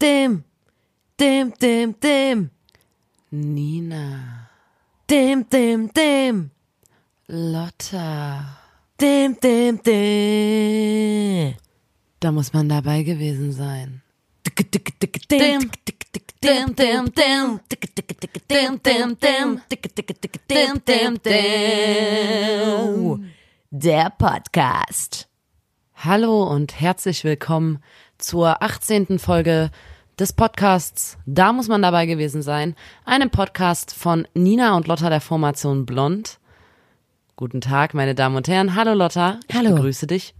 Dem. Dem, dem, dem. Nina. Dem, dem, dem. Lotta. Dem, dem, dem. Da muss man dabei gewesen sein. Dem. dim, dim, dim. Dim, dim, dim. Dim, dim, dim. Der Podcast. Hallo und herzlich willkommen zur 18. Folge des Podcasts Da muss man dabei gewesen sein. Einem Podcast von Nina und Lotta der Formation Blond. Guten Tag, meine Damen und Herren. Hallo Lotta. Ich Hallo. begrüße dich.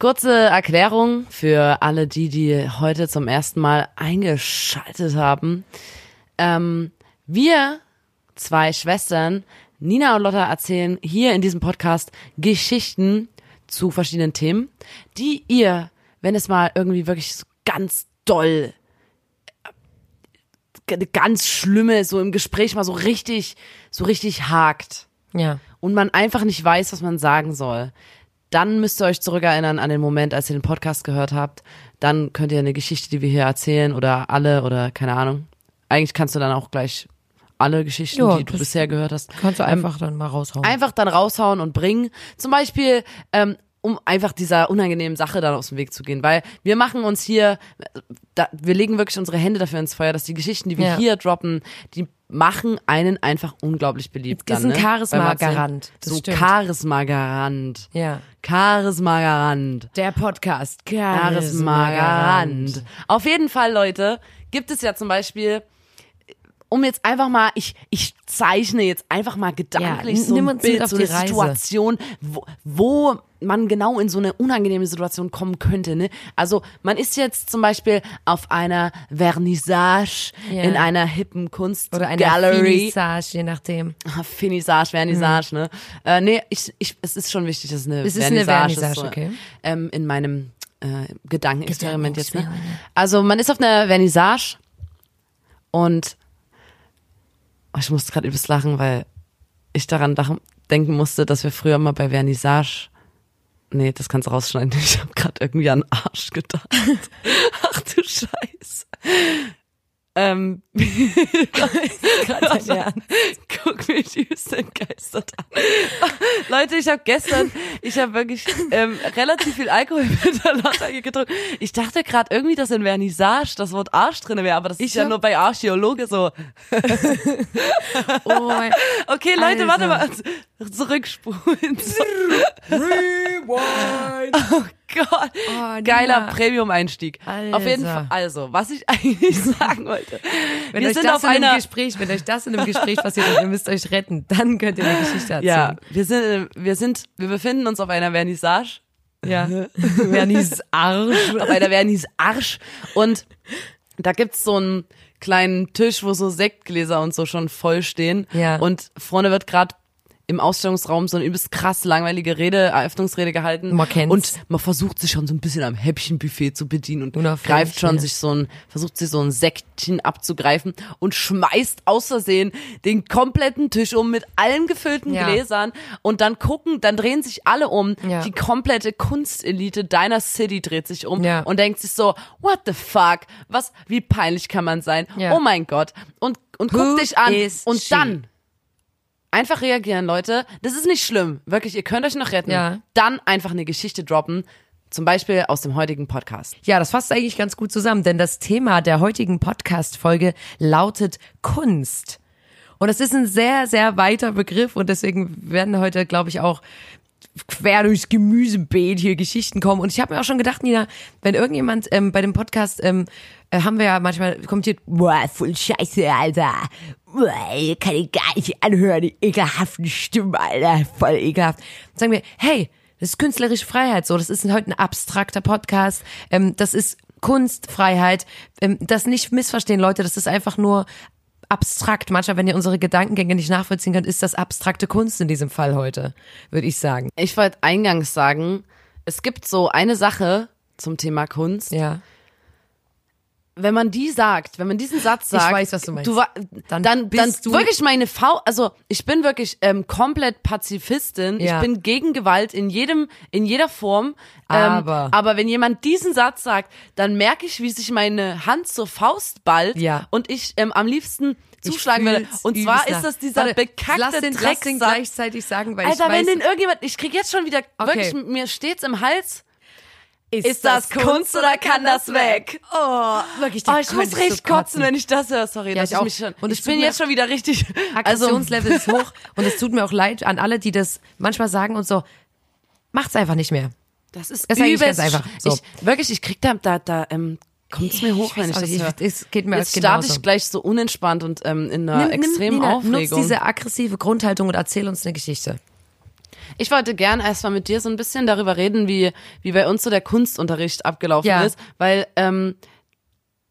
Kurze Erklärung für alle die, die heute zum ersten Mal eingeschaltet haben. Ähm, wir zwei Schwestern, Nina und Lotta, erzählen hier in diesem Podcast Geschichten zu verschiedenen Themen, die ihr, wenn es mal irgendwie wirklich so ganz doll, äh, ganz schlimme, so im Gespräch mal so richtig, so richtig hakt Ja. und man einfach nicht weiß, was man sagen soll, dann müsst ihr euch zurückerinnern an den Moment, als ihr den Podcast gehört habt. Dann könnt ihr eine Geschichte, die wir hier erzählen oder alle oder keine Ahnung. Eigentlich kannst du dann auch gleich alle Geschichten, Ja, die du bisher gehört hast, Kannst du einfach dann mal raushauen. einfach dann raushauen und bringen. Zum Beispiel, ähm, um einfach dieser unangenehmen Sache dann aus dem Weg zu gehen. Weil wir machen uns hier, da, wir legen wirklich unsere Hände dafür ins Feuer, dass die Geschichten, die wir Ja. hier droppen, die machen einen einfach unglaublich beliebt. Ist dann, ein ne? Charisma-Garant. Das So. Charisma-Garant. Ja. Charisma-Garant. Der Podcast. Charisma-Garant. Auf jeden Fall, Leute, gibt es ja zum Beispiel, um jetzt einfach mal, ich, ich zeichne jetzt einfach mal gedanklich Ja, so ein Bild, auf so die eine Reise. Situation, wo, wo man genau in so eine unangenehme Situation kommen könnte. Ne? Also man ist jetzt zum Beispiel auf einer Vernissage Ja. in einer hippen Kunst Oder eine Gallery. Finissage, je nachdem. Ah, Finissage, Vernissage, ne? Äh, nee, ich, ich, es ist schon wichtig, dass es eine Mhm. Es ist eine Vernissage, Vernissage, ist. So, okay. ähm, in meinem äh, Gedankenexperiment jetzt. Ne? Also man ist auf einer Vernissage und oh, ich musste gerade übelst lachen, weil ich daran denken musste, dass wir früher mal bei Vernissage Nee, das kannst du rausschneiden. Ich habe gerade irgendwie an Arsch gedacht. Ach du Scheiße. Ähm, Guck mich übelst entgeistert an. Leute, ich habe gestern, ich habe wirklich ähm, relativ viel Alkohol mit der Lotta getrunken. Ich dachte gerade irgendwie, dass in Vernissage das Wort Arsch drin wäre, aber das ist ja hab- nur bei Archäologe so. Oh, mein- Okay, Leute, warte mal. Alter. Zurückspulen. So. Rewind. Oh Gott. Oh, Geiler. Premium-Einstieg. Auf jeden Alter. Fall. Also, was ich eigentlich sagen wollte. Wenn wir euch sind das auf in einem Gespräch, wenn euch das in einem Gespräch passiert und ihr müsst euch retten, dann könnt ihr eine Geschichte erzählen. ja, wir sind, wir sind, wir befinden uns auf einer Vernissage. Ja. Vernis Arsch. auf einer Vernissage. Und da gibt's so einen kleinen Tisch, wo so Sektgläser und so schon voll stehen. Ja. Und vorne wird gerade im Ausstellungsraum so eine übelst krass langweilige Rede, Eröffnungsrede gehalten. Man kennt's. Und man versucht sich schon so ein bisschen am Häppchenbuffet zu bedienen und greift schon ja. sich so ein, versucht sich so ein Sektchen abzugreifen und schmeißt aus Versehen den kompletten Tisch um mit allen gefüllten Ja. Gläsern und dann gucken, dann drehen sich alle um. Ja. Die komplette Kunstelite deiner City dreht sich um und denkt sich so, what the fuck? Was, wie peinlich kann man sein? Ja. Oh mein Gott. Und, und Who guck dich an. Und she? dann einfach reagieren, Leute. Das ist nicht schlimm. Wirklich, ihr könnt euch noch retten. Ja. Dann einfach eine Geschichte droppen. Zum Beispiel aus dem heutigen Podcast. Ja, das fasst eigentlich ganz gut zusammen, denn das Thema der heutigen Podcast-Folge lautet Kunst. Und es ist ein sehr, sehr weiter Begriff und deswegen werden heute, glaube ich, auch quer durchs Gemüsebeet hier Geschichten kommen. Und ich habe mir auch schon gedacht, Nina, wenn irgendjemand ähm, bei dem Podcast, ähm, äh, haben wir ja manchmal kommentiert, boah, voll scheiße, Alter. Boah, kann ich gar nicht anhören, die ekelhaften Stimmen, Alter, voll ekelhaft. Dann sagen wir, hey, das ist künstlerische Freiheit, so, das ist heute ein abstrakter Podcast, ähm, das ist Kunstfreiheit, ähm, das nicht missverstehen, Leute, das ist einfach nur abstrakt. Manchmal, wenn ihr unsere Gedankengänge nicht nachvollziehen könnt, ist das abstrakte Kunst in diesem Fall heute, würde ich sagen. Ich wollte eingangs sagen, es gibt so eine Sache zum Thema Kunst. Ja. Wenn man die sagt, wenn man diesen Satz sagt, weiß, was du meinst. wa- Dann dann, dann, bist du- wirklich meine V, also ich bin wirklich ähm, komplett Pazifistin. Ja. Ich bin gegen Gewalt in jedem, in jeder Form. Ähm, Aber- aber wenn jemand diesen Satz sagt, dann merke ich, wie sich meine Hand zur Faust ballt Ja. und ich ähm, am liebsten Ich zuschlagen würde. Und zwar ist das dieser Warte, bekackte lass den, lass den Drecksatz. gleichzeitig sagen, weil Alter, ich weiß, wenn den irgendjemand, ich krieg jetzt schon wieder, Okay. wirklich, mir steht's im Hals. Ist, Ist das Kunst oder kann das weg? Oh, wirklich. Oh, ich muss richtig so kotzen, wenn ich das höre. Sorry, Ja, dass ich ich mich schon. Und es ich bin jetzt schon wieder richtig. Also, Aggressionslevel ist hoch und es tut mir auch leid an alle, die das manchmal sagen und so, macht's einfach nicht mehr. das ist Das ist übelst einfach. So. Ich, wirklich, ich krieg da, da, da ähm, kommt's mir hoch, wenn ich das auch höre. es geht mir Jetzt starte ich gleich so unentspannt und ähm, in einer extremen Nina, Aufregung. Nutz diese aggressive Grundhaltung und erzähl uns eine Geschichte. Ich wollte gern erstmal mit dir so ein bisschen darüber reden, wie, wie bei uns so der Kunstunterricht abgelaufen Ja. ist, weil ähm,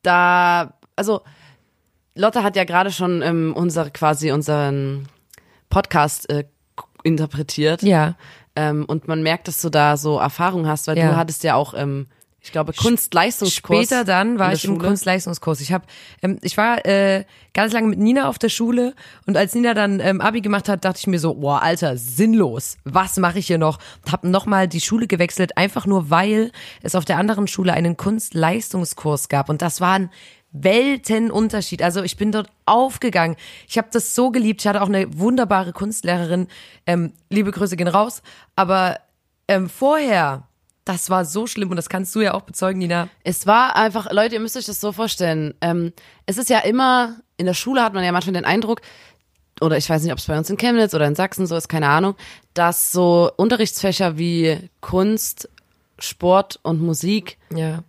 da, also Lotte hat ja gerade schon ähm, unser, quasi unseren Podcast äh, interpretiert. Ja. Ähm, und man merkt, dass du da so Erfahrung hast, weil Ja. du hattest ja auch, ähm, ich glaube, Kunstleistungskurs. Später dann war ich im Schule. Kunstleistungskurs. Ich habe, ähm, ich war äh, ganz lange mit Nina auf der Schule und als Nina dann ähm, Abi gemacht hat, dachte ich mir so, boah, Alter, sinnlos. Was mache ich hier noch? Hab noch mal die Schule gewechselt, einfach nur weil es auf der anderen Schule einen Kunstleistungskurs gab und das war ein Weltenunterschied. Also ich bin dort aufgegangen. Ich habe das so geliebt. Ich hatte auch eine wunderbare Kunstlehrerin. Ähm, liebe Grüße gehen raus. Aber ähm, vorher, das war so schlimm und das kannst du ja auch bezeugen, Nina. Es war einfach, Leute, ihr müsst euch das so vorstellen. Ähm, es ist ja immer, in der Schule hat man ja manchmal den Eindruck, oder ich weiß nicht, ob es bei uns in Chemnitz oder in Sachsen so ist, keine Ahnung, dass so Unterrichtsfächer wie Kunst, Sport und Musik Ja.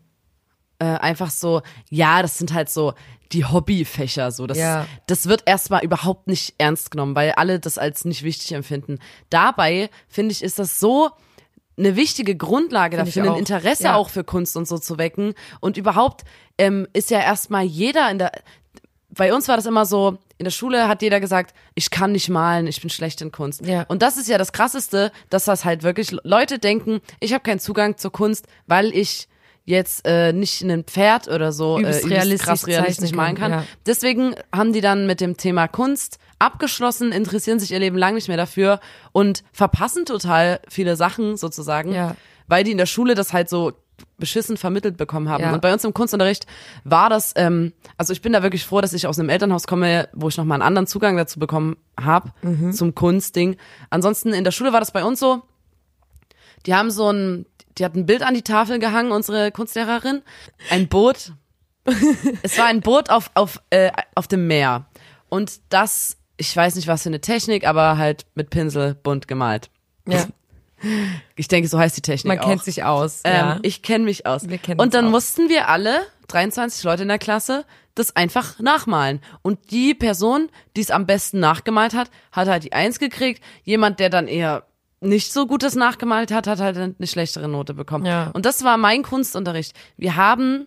äh, einfach so, ja, das sind halt so die Hobbyfächer, so das, Ja. das wird erstmal überhaupt nicht ernst genommen, weil alle das als nicht wichtig empfinden. Dabei finde ich, ist das so eine wichtige Grundlage Finde ich dafür, ein. Interesse Ja. auch für Kunst und so zu wecken. Und überhaupt ähm, ist ja erstmal jeder in der, bei uns war das immer so, in der Schule hat jeder gesagt, ich kann nicht malen, ich bin schlecht in Kunst. Ja. Und das ist ja das Krasseste, dass das halt wirklich Leute denken, ich habe keinen Zugang zur Kunst, weil ich jetzt äh, nicht ein Pferd oder so Übelst äh, realistisch krass realistisch malen kann, kann. ja. Deswegen haben die dann mit dem Thema Kunst abgeschlossen, interessieren sich ihr Leben lang nicht mehr dafür und verpassen total viele Sachen sozusagen, Ja. weil die in der Schule das halt so beschissen vermittelt bekommen haben. Ja. Und bei uns im Kunstunterricht war das, ähm, also ich bin da wirklich froh, dass ich aus einem Elternhaus komme, wo ich nochmal einen anderen Zugang dazu bekommen habe, Mhm. zum Kunstding. Ansonsten in der Schule war das bei uns so, die haben so ein, die hat ein Bild an die Tafel gehangen, unsere Kunstlehrerin, ein Boot. es war ein Boot auf, auf, äh, auf dem Meer. Und das, ich weiß nicht, was für eine Technik, aber halt mit Pinsel bunt gemalt. Ja. Ich denke, so heißt die Technik Man auch. kennt sich aus. Ähm, ja. Ich kenne mich aus. Wir kennen und dann aus. mussten wir alle, 23 Leute in der Klasse, das einfach nachmalen. Und die Person, die es am besten nachgemalt hat, hat halt die Eins gekriegt. Jemand, der dann eher nicht so gutes nachgemalt hat, hat halt eine schlechtere Note bekommen. Ja. Und das war mein Kunstunterricht. Wir haben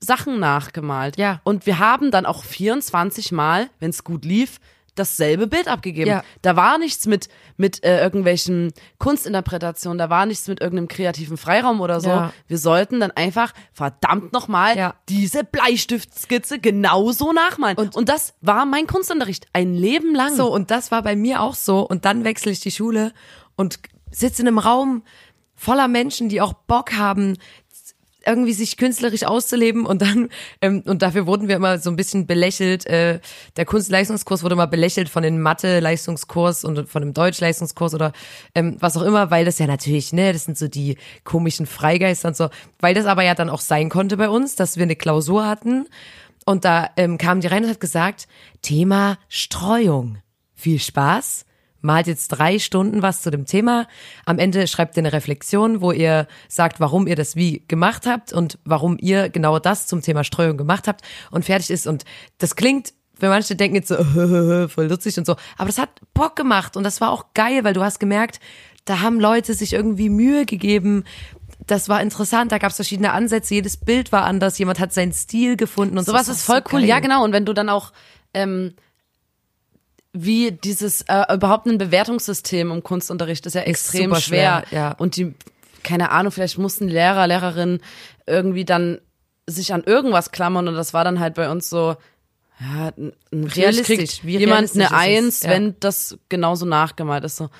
Sachen nachgemalt. Ja. Und wir haben dann auch 24 Mal, wenn es gut lief, dasselbe Bild abgegeben. Ja. Da war nichts mit, mit äh, irgendwelchen Kunstinterpretationen, da war nichts mit irgendeinem kreativen Freiraum oder so. Ja. Wir sollten dann einfach verdammt nochmal Ja. diese Bleistiftskizze genauso nachmalen. Und, und das war mein Kunstunterricht. Ein Leben lang. So, und das war bei mir auch so. Und dann wechsle ich die Schule und sitze in einem Raum voller Menschen, die auch Bock haben, irgendwie sich künstlerisch auszuleben und dann ähm, und dafür wurden wir immer so ein bisschen belächelt. Äh, der Kunstleistungskurs wurde immer belächelt von dem Mathe-Leistungskurs und von dem Deutsch-Leistungskurs oder ähm, was auch immer, weil das ja natürlich, ne, das sind so die komischen Freigeister und so, weil das aber ja dann auch sein konnte bei uns, dass wir eine Klausur hatten und da ähm, kam die rein und hat gesagt, Thema Streuung. Viel Spaß. Malt jetzt drei Stunden was zu dem Thema. Am Ende schreibt ihr eine Reflexion, wo ihr sagt, warum ihr das wie gemacht habt und warum ihr genau das zum Thema Streuung gemacht habt und fertig ist. Und das klingt, für manche denken jetzt so, voll lustig und so. Aber das hat Bock gemacht und das war auch geil, weil du hast gemerkt, da haben Leute sich irgendwie Mühe gegeben. Das war interessant, da gab es verschiedene Ansätze, jedes Bild war anders, jemand hat seinen Stil gefunden und Sowas das ist voll so cool. geil. Ja, genau. Und wenn du dann auch ähm, wie dieses äh, überhaupt ein Bewertungssystem im Kunstunterricht ist ja extrem super schwer, schwer. ja. Und die, keine Ahnung, vielleicht mussten Lehrer, Lehrerinnen irgendwie dann sich an irgendwas klammern und das war dann halt bei uns so, ja, n- natürlich Realistisch, kriegt jemand realistisch eine ist Eins, ja. wenn das genauso nachgemalt ist. So,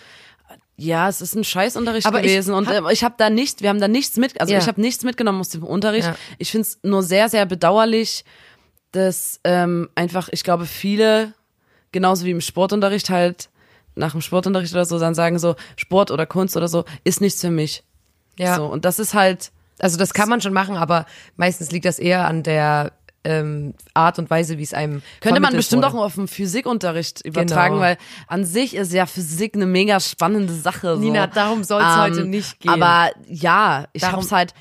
ja, es ist ein Scheißunterricht Aber ich gewesen und hab- äh, ich habe da nicht, wir haben da nichts mit, also Ja. ich habe nichts mitgenommen aus dem Unterricht. Ja. Ich finde es nur sehr, sehr bedauerlich, dass ähm, einfach, ich glaube, viele, genauso wie im Sportunterricht halt, nach dem Sportunterricht oder so, dann sagen so, Sport oder Kunst oder so, ist nichts für mich. Ja. So, und das ist halt, Also das kann man schon machen, aber meistens liegt das eher an der ähm, Art und Weise, wie es einem Könnte man bestimmt wurde. auch auf den Physikunterricht übertragen, Genau. weil an sich ist ja Physik eine mega spannende Sache. So. Nina, darum soll's heute nicht gehen. Aber ja, ich Darum- hab's halt,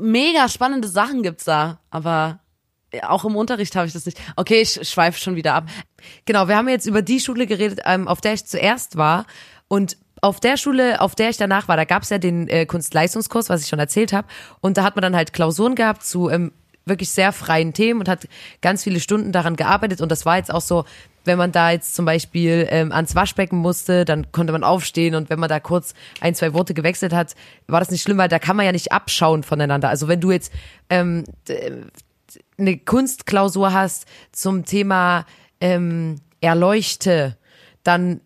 mega spannende Sachen gibt's da, aber auch im Unterricht habe ich das nicht. Okay, ich schweife schon wieder ab. Genau, wir haben jetzt über die Schule geredet, ähm, auf der ich zuerst war. Und auf der Schule, auf der ich danach war, da gab's ja den äh, Kunstleistungskurs, was ich schon erzählt habe. Und da hat man dann halt Klausuren gehabt zu ähm, wirklich sehr freien Themen und hat ganz viele Stunden daran gearbeitet. Und das war jetzt auch so, wenn man da jetzt zum Beispiel ähm, ans Waschbecken musste, dann konnte man aufstehen und wenn man da kurz ein, zwei Worte gewechselt hat, war das nicht schlimm, weil da kann man ja nicht abschauen voneinander. Also wenn du jetzt ähm, eine Kunstklausur hast zum Thema ähm, Erleuchte, dann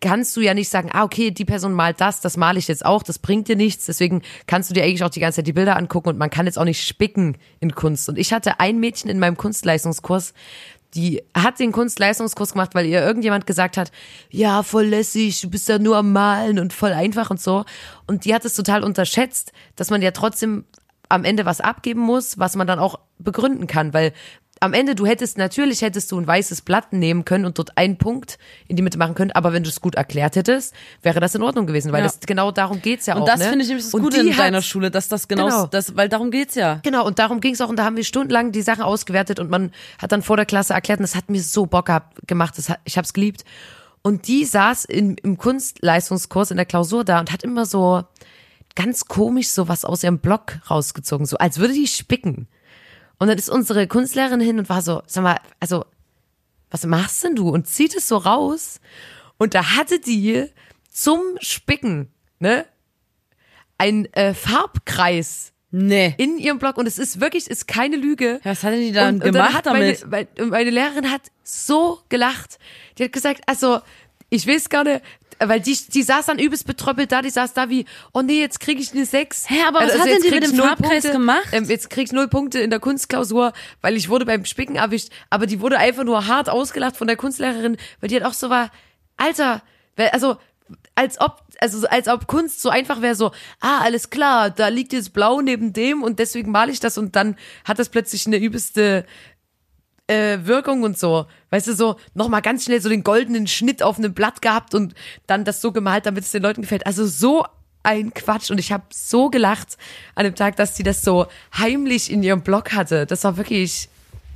kannst du ja nicht sagen, ah, okay, die Person malt das, das male ich jetzt auch, das bringt dir nichts. Deswegen kannst du dir eigentlich auch die ganze Zeit die Bilder angucken und man kann jetzt auch nicht spicken in Kunst. Und ich hatte ein Mädchen in meinem Kunstleistungskurs, die hat den Kunstleistungskurs gemacht, weil ihr irgendjemand gesagt hat, ja, voll lässig, du bist ja nur am Malen und voll einfach und so. Und die hat es total unterschätzt, dass man ja trotzdem am Ende was abgeben muss, was man dann auch begründen kann, weil am Ende, du hättest, natürlich hättest du ein weißes Blatt nehmen können und dort einen Punkt in die Mitte machen können, aber wenn du es gut erklärt hättest, wäre das in Ordnung gewesen, weil Ja. das genau darum geht's ja Und auch. das ne? finde ich nämlich das Und Gute in deiner Schule, dass das genau, Genau. das, weil darum geht's ja. Genau, und darum ging's auch. Und da haben wir stundenlang die Sachen ausgewertet und man hat dann vor der Klasse erklärt und das hat mir so Bock gehabt, gemacht. Das hat, ich hab's geliebt. Und die saß in, im Kunstleistungskurs in der Klausur da und hat immer so ganz komisch so was aus ihrem Blog rausgezogen, so als würde die spicken. Und dann ist unsere Kunstlehrerin hin und war so, sag mal, also, was machst denn du? Und zieht es so raus. Und da hatte die zum Spicken, ne, ein äh, Farbkreis Nee. in ihrem Blog und es ist wirklich, es ist keine Lüge. Was hat denn die dann und, und gemacht dann hat damit? Meine, meine, meine Lehrerin hat so gelacht. Die hat gesagt, also, ich weiß gar nicht, weil die, die saß dann übelst betröppelt da, die saß da wie, oh nee, jetzt kriege ich eine 6. Hä, aber was hat denn die krieg mit dem Farbkreis Punkte, gemacht? Ähm, jetzt krieg ich null Punkte in der Kunstklausur, weil ich wurde beim Spicken erwischt, aber die wurde einfach nur hart ausgelacht von der Kunstlehrerin, weil die halt auch so war, Alter, also, als ob, also als ob Kunst so einfach wäre, so, ah, alles klar, da liegt jetzt blau neben dem und deswegen male ich das und dann hat das plötzlich eine übelste äh, Wirkung und so. Weißt du, so nochmal ganz schnell so den goldenen Schnitt auf einem Blatt gehabt und dann das so gemalt, damit es den Leuten gefällt. Also so ein Quatsch und ich habe so gelacht an dem Tag, dass sie das so heimlich in ihrem Blog hatte. Das war wirklich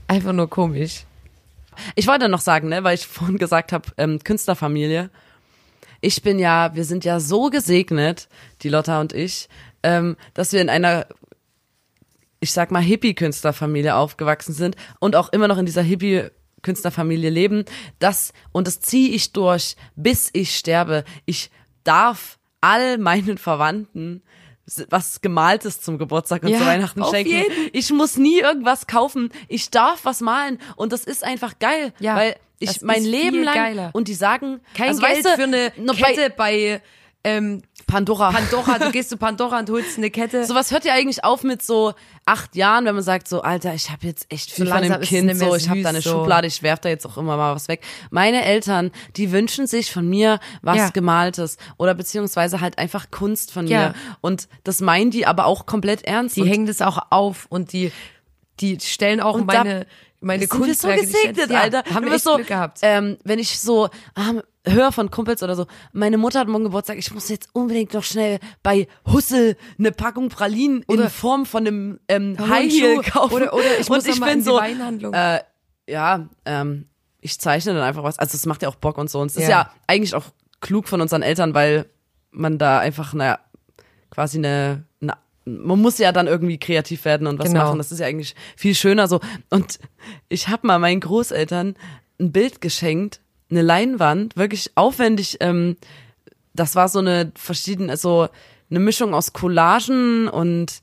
einfach nur komisch. Ich wollte noch sagen, ne, weil ich vorhin gesagt habe, ähm, Künstlerfamilie. Ich bin ja, wir sind ja so gesegnet, die Lotta und ich, ähm, dass wir in einer, ich sag mal, Hippie-Künstlerfamilie aufgewachsen sind und auch immer noch in dieser Hippie-Künstlerfamilie leben. Das, und das ziehe ich durch, bis ich sterbe. Ich darf all meinen Verwandten was Gemaltes zum Geburtstag und Ja, zu Weihnachten schenken. jeden. Ich muss nie irgendwas kaufen. Ich darf was malen und das ist einfach geil, Ja, weil ich mein Leben lang geiler. und die sagen Kein also, Geld weißt du, für eine nur bei Kette bei, ähm, Pandora. Pandora. Du gehst zu Pandora und holst eine Kette. Sowas hört ja eigentlich auf mit so acht Jahren, wenn man sagt so, Alter, ich habe jetzt echt viel So von dem Kind, so ich habe da eine so. Schublade, ich werf da jetzt auch immer mal was weg. Meine Eltern, die wünschen sich von mir was Ja. gemaltes oder beziehungsweise halt einfach Kunst von Ja. mir und das meinen die aber auch komplett ernst. die hängen das auch auf und die, die stellen auch Und meine, meine sind wir so Kunstwerke. gesegnet, ja, Alter. Haben wir so, Glück gehabt. Ähm, wenn ich so ähm, höre von Kumpels oder so, meine Mutter hat morgen Geburtstag, ich muss jetzt unbedingt noch schnell bei Hussel eine Packung Pralinen in Oder- Form von einem ähm, High Heel kaufen. Oder- oder ich muss Und ich mal bin in die so, Weinhandlung. Äh, ja, ähm, ich zeichne dann einfach was. Also es macht ja auch Bock und so. Und es ist Ja. ja eigentlich auch klug von unseren Eltern, weil man da einfach, naja, quasi eine man muss ja dann irgendwie kreativ werden und was Genau. machen. Das ist ja eigentlich viel schöner so. Und ich habe mal meinen Großeltern ein Bild geschenkt, eine Leinwand, wirklich aufwendig. Ähm, das war so eine verschiedene, so eine Mischung aus Collagen und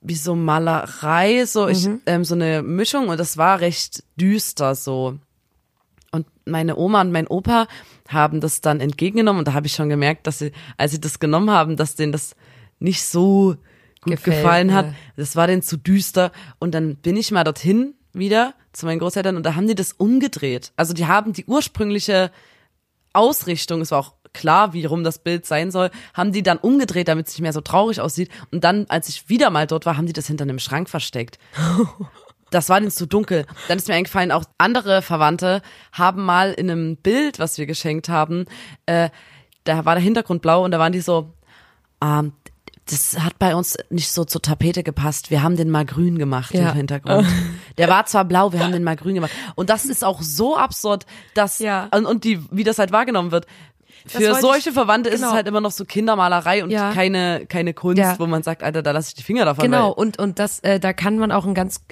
wie so Malerei, so ich, Mhm. ähm, so eine Mischung und das war recht düster so. Und meine Oma und mein Opa haben das dann entgegengenommen und da habe ich schon gemerkt, dass sie, als sie das genommen haben, dass denen das nicht so gut Gefällt, gefallen hat. ne? Das war denen zu düster. Und dann bin ich mal dorthin wieder zu meinen Großeltern und da haben die das umgedreht. Also die haben die ursprüngliche Ausrichtung, es war auch klar, wie rum das Bild sein soll, haben die dann umgedreht, damit es nicht mehr so traurig aussieht. Und dann, als ich wieder mal dort war, haben die das hinter einem Schrank versteckt. Das war denen zu dunkel. Dann ist mir eingefallen, auch andere Verwandte haben mal in einem Bild, was wir geschenkt haben, äh, da war der Hintergrund blau und da waren die so, ähm, das hat bei uns nicht so zur Tapete gepasst. Wir haben den mal grün gemacht, Ja. den Hintergrund. Der war zwar blau, wir haben den mal grün gemacht. Und das ist auch so absurd, dass, Ja. und, und die, wie das halt wahrgenommen wird. Für solche ich- Verwandte ist genau. es halt immer noch so Kindermalerei und Ja. keine, keine Kunst, Ja. wo man sagt, Alter, da lasse ich die Finger davon. Genau, und, und das, äh, da kann man auch ein ganz,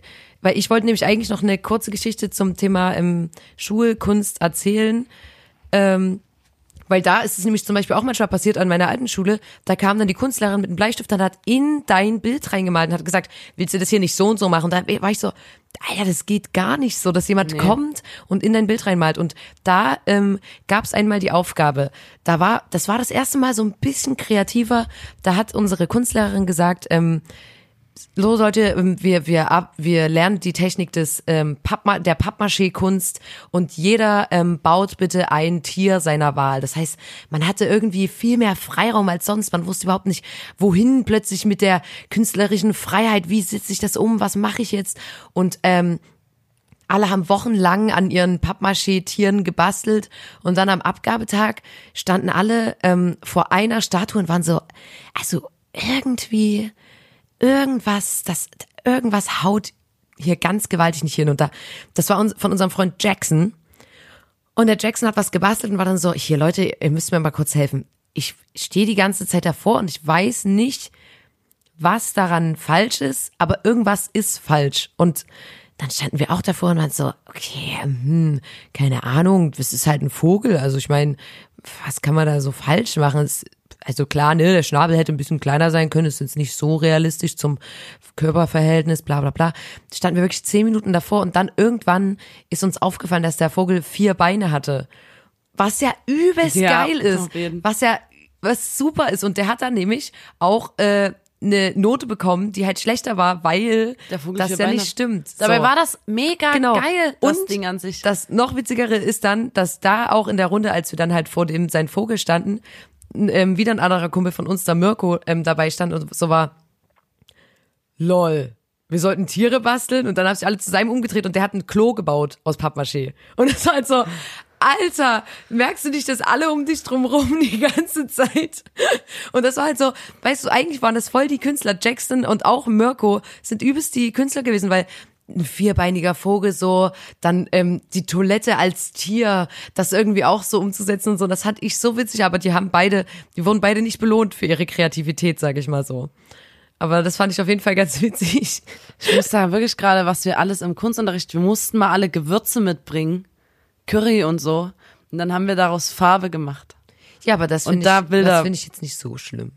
weil ich wollte nämlich eigentlich noch eine kurze Geschichte zum Thema ähm, Schulkunst erzählen. Ähm, weil da ist es nämlich zum Beispiel auch manchmal passiert an meiner alten Schule, da kam dann die Kunstlehrerin mit einem Bleistift und hat in dein Bild reingemalt und hat gesagt, willst du das hier nicht so und so machen? Und da war ich so, Alter, das geht gar nicht so, dass jemand kommt und in dein Bild reinmalt. Und da ähm, gab es einmal die Aufgabe, da war, das war das erste Mal so ein bisschen kreativer, da hat unsere Kunstlehrerin gesagt, ähm, so Leute, ähm, wir wir ab, wir lernen die Technik des ähm, Pappma der Pappmaché-Kunst und jeder ähm, baut bitte ein Tier seiner Wahl. Das heißt, man hatte irgendwie viel mehr Freiraum als sonst. Man wusste überhaupt nicht, wohin plötzlich mit der künstlerischen Freiheit. Wie setze ich das um? Was mache ich jetzt? Und ähm, alle haben wochenlang an ihren Pappmaché-Tieren gebastelt und dann am Abgabetag standen alle ähm, vor einer Statue und waren so, also irgendwie irgendwas, das irgendwas haut hier ganz gewaltig nicht hin und da das war uns, von unserem Freund Jackson und der Jackson hat was gebastelt und war dann so, hier Leute, ihr müsst mir mal kurz helfen. Ich stehe die ganze Zeit davor und ich weiß nicht, was daran falsch ist, aber irgendwas ist falsch. Und dann standen wir auch davor und waren so, okay, hm, keine Ahnung, das ist halt ein Vogel. Also ich meine, was kann man da so falsch machen? Es, also klar, ne, der Schnabel hätte ein bisschen kleiner sein können, ist jetzt nicht so realistisch zum Körperverhältnis, bla bla bla. Standen wir wirklich zehn Minuten davor und dann irgendwann ist uns aufgefallen, dass der Vogel vier Beine hatte. Was ja übelst Ja, geil ist. Was ja, was super ist. Und der hat dann nämlich auch äh, eine Note bekommen, die halt schlechter war, weil das ja Beine nicht stimmt. Dabei So. war das mega Genau. geil, das Und Ding an sich. Das noch witzigere ist dann, dass da auch in der Runde, als wir dann halt vor dem sein Vogel standen, ähm, wieder ein anderer Kumpel von uns, der Mirko, ähm, dabei stand und so war, lol, wir sollten Tiere basteln und dann haben sich alle zu seinem umgedreht und der hat ein Klo gebaut aus Pappmaché. Und es war halt so, Alter, merkst du nicht, dass alle um dich drumrum die ganze Zeit? Und das war halt so, weißt du, eigentlich waren das voll die Künstler. Jackson und auch Mirko sind übelst die Künstler gewesen, weil ein vierbeiniger Vogel so, dann ähm, die Toilette als Tier, das irgendwie auch so umzusetzen und so, das fand ich so witzig, aber die haben beide, die wurden beide nicht belohnt für ihre Kreativität, sage ich mal so. Aber das fand ich auf jeden Fall ganz witzig. Ich muss sagen, wirklich gerade, was wir alles im Kunstunterricht, wir mussten mal alle Gewürze mitbringen, Curry und so. Und dann haben wir daraus Farbe gemacht. Ja, aber das finde da ich, Bilder- das finde ich jetzt nicht so schlimm.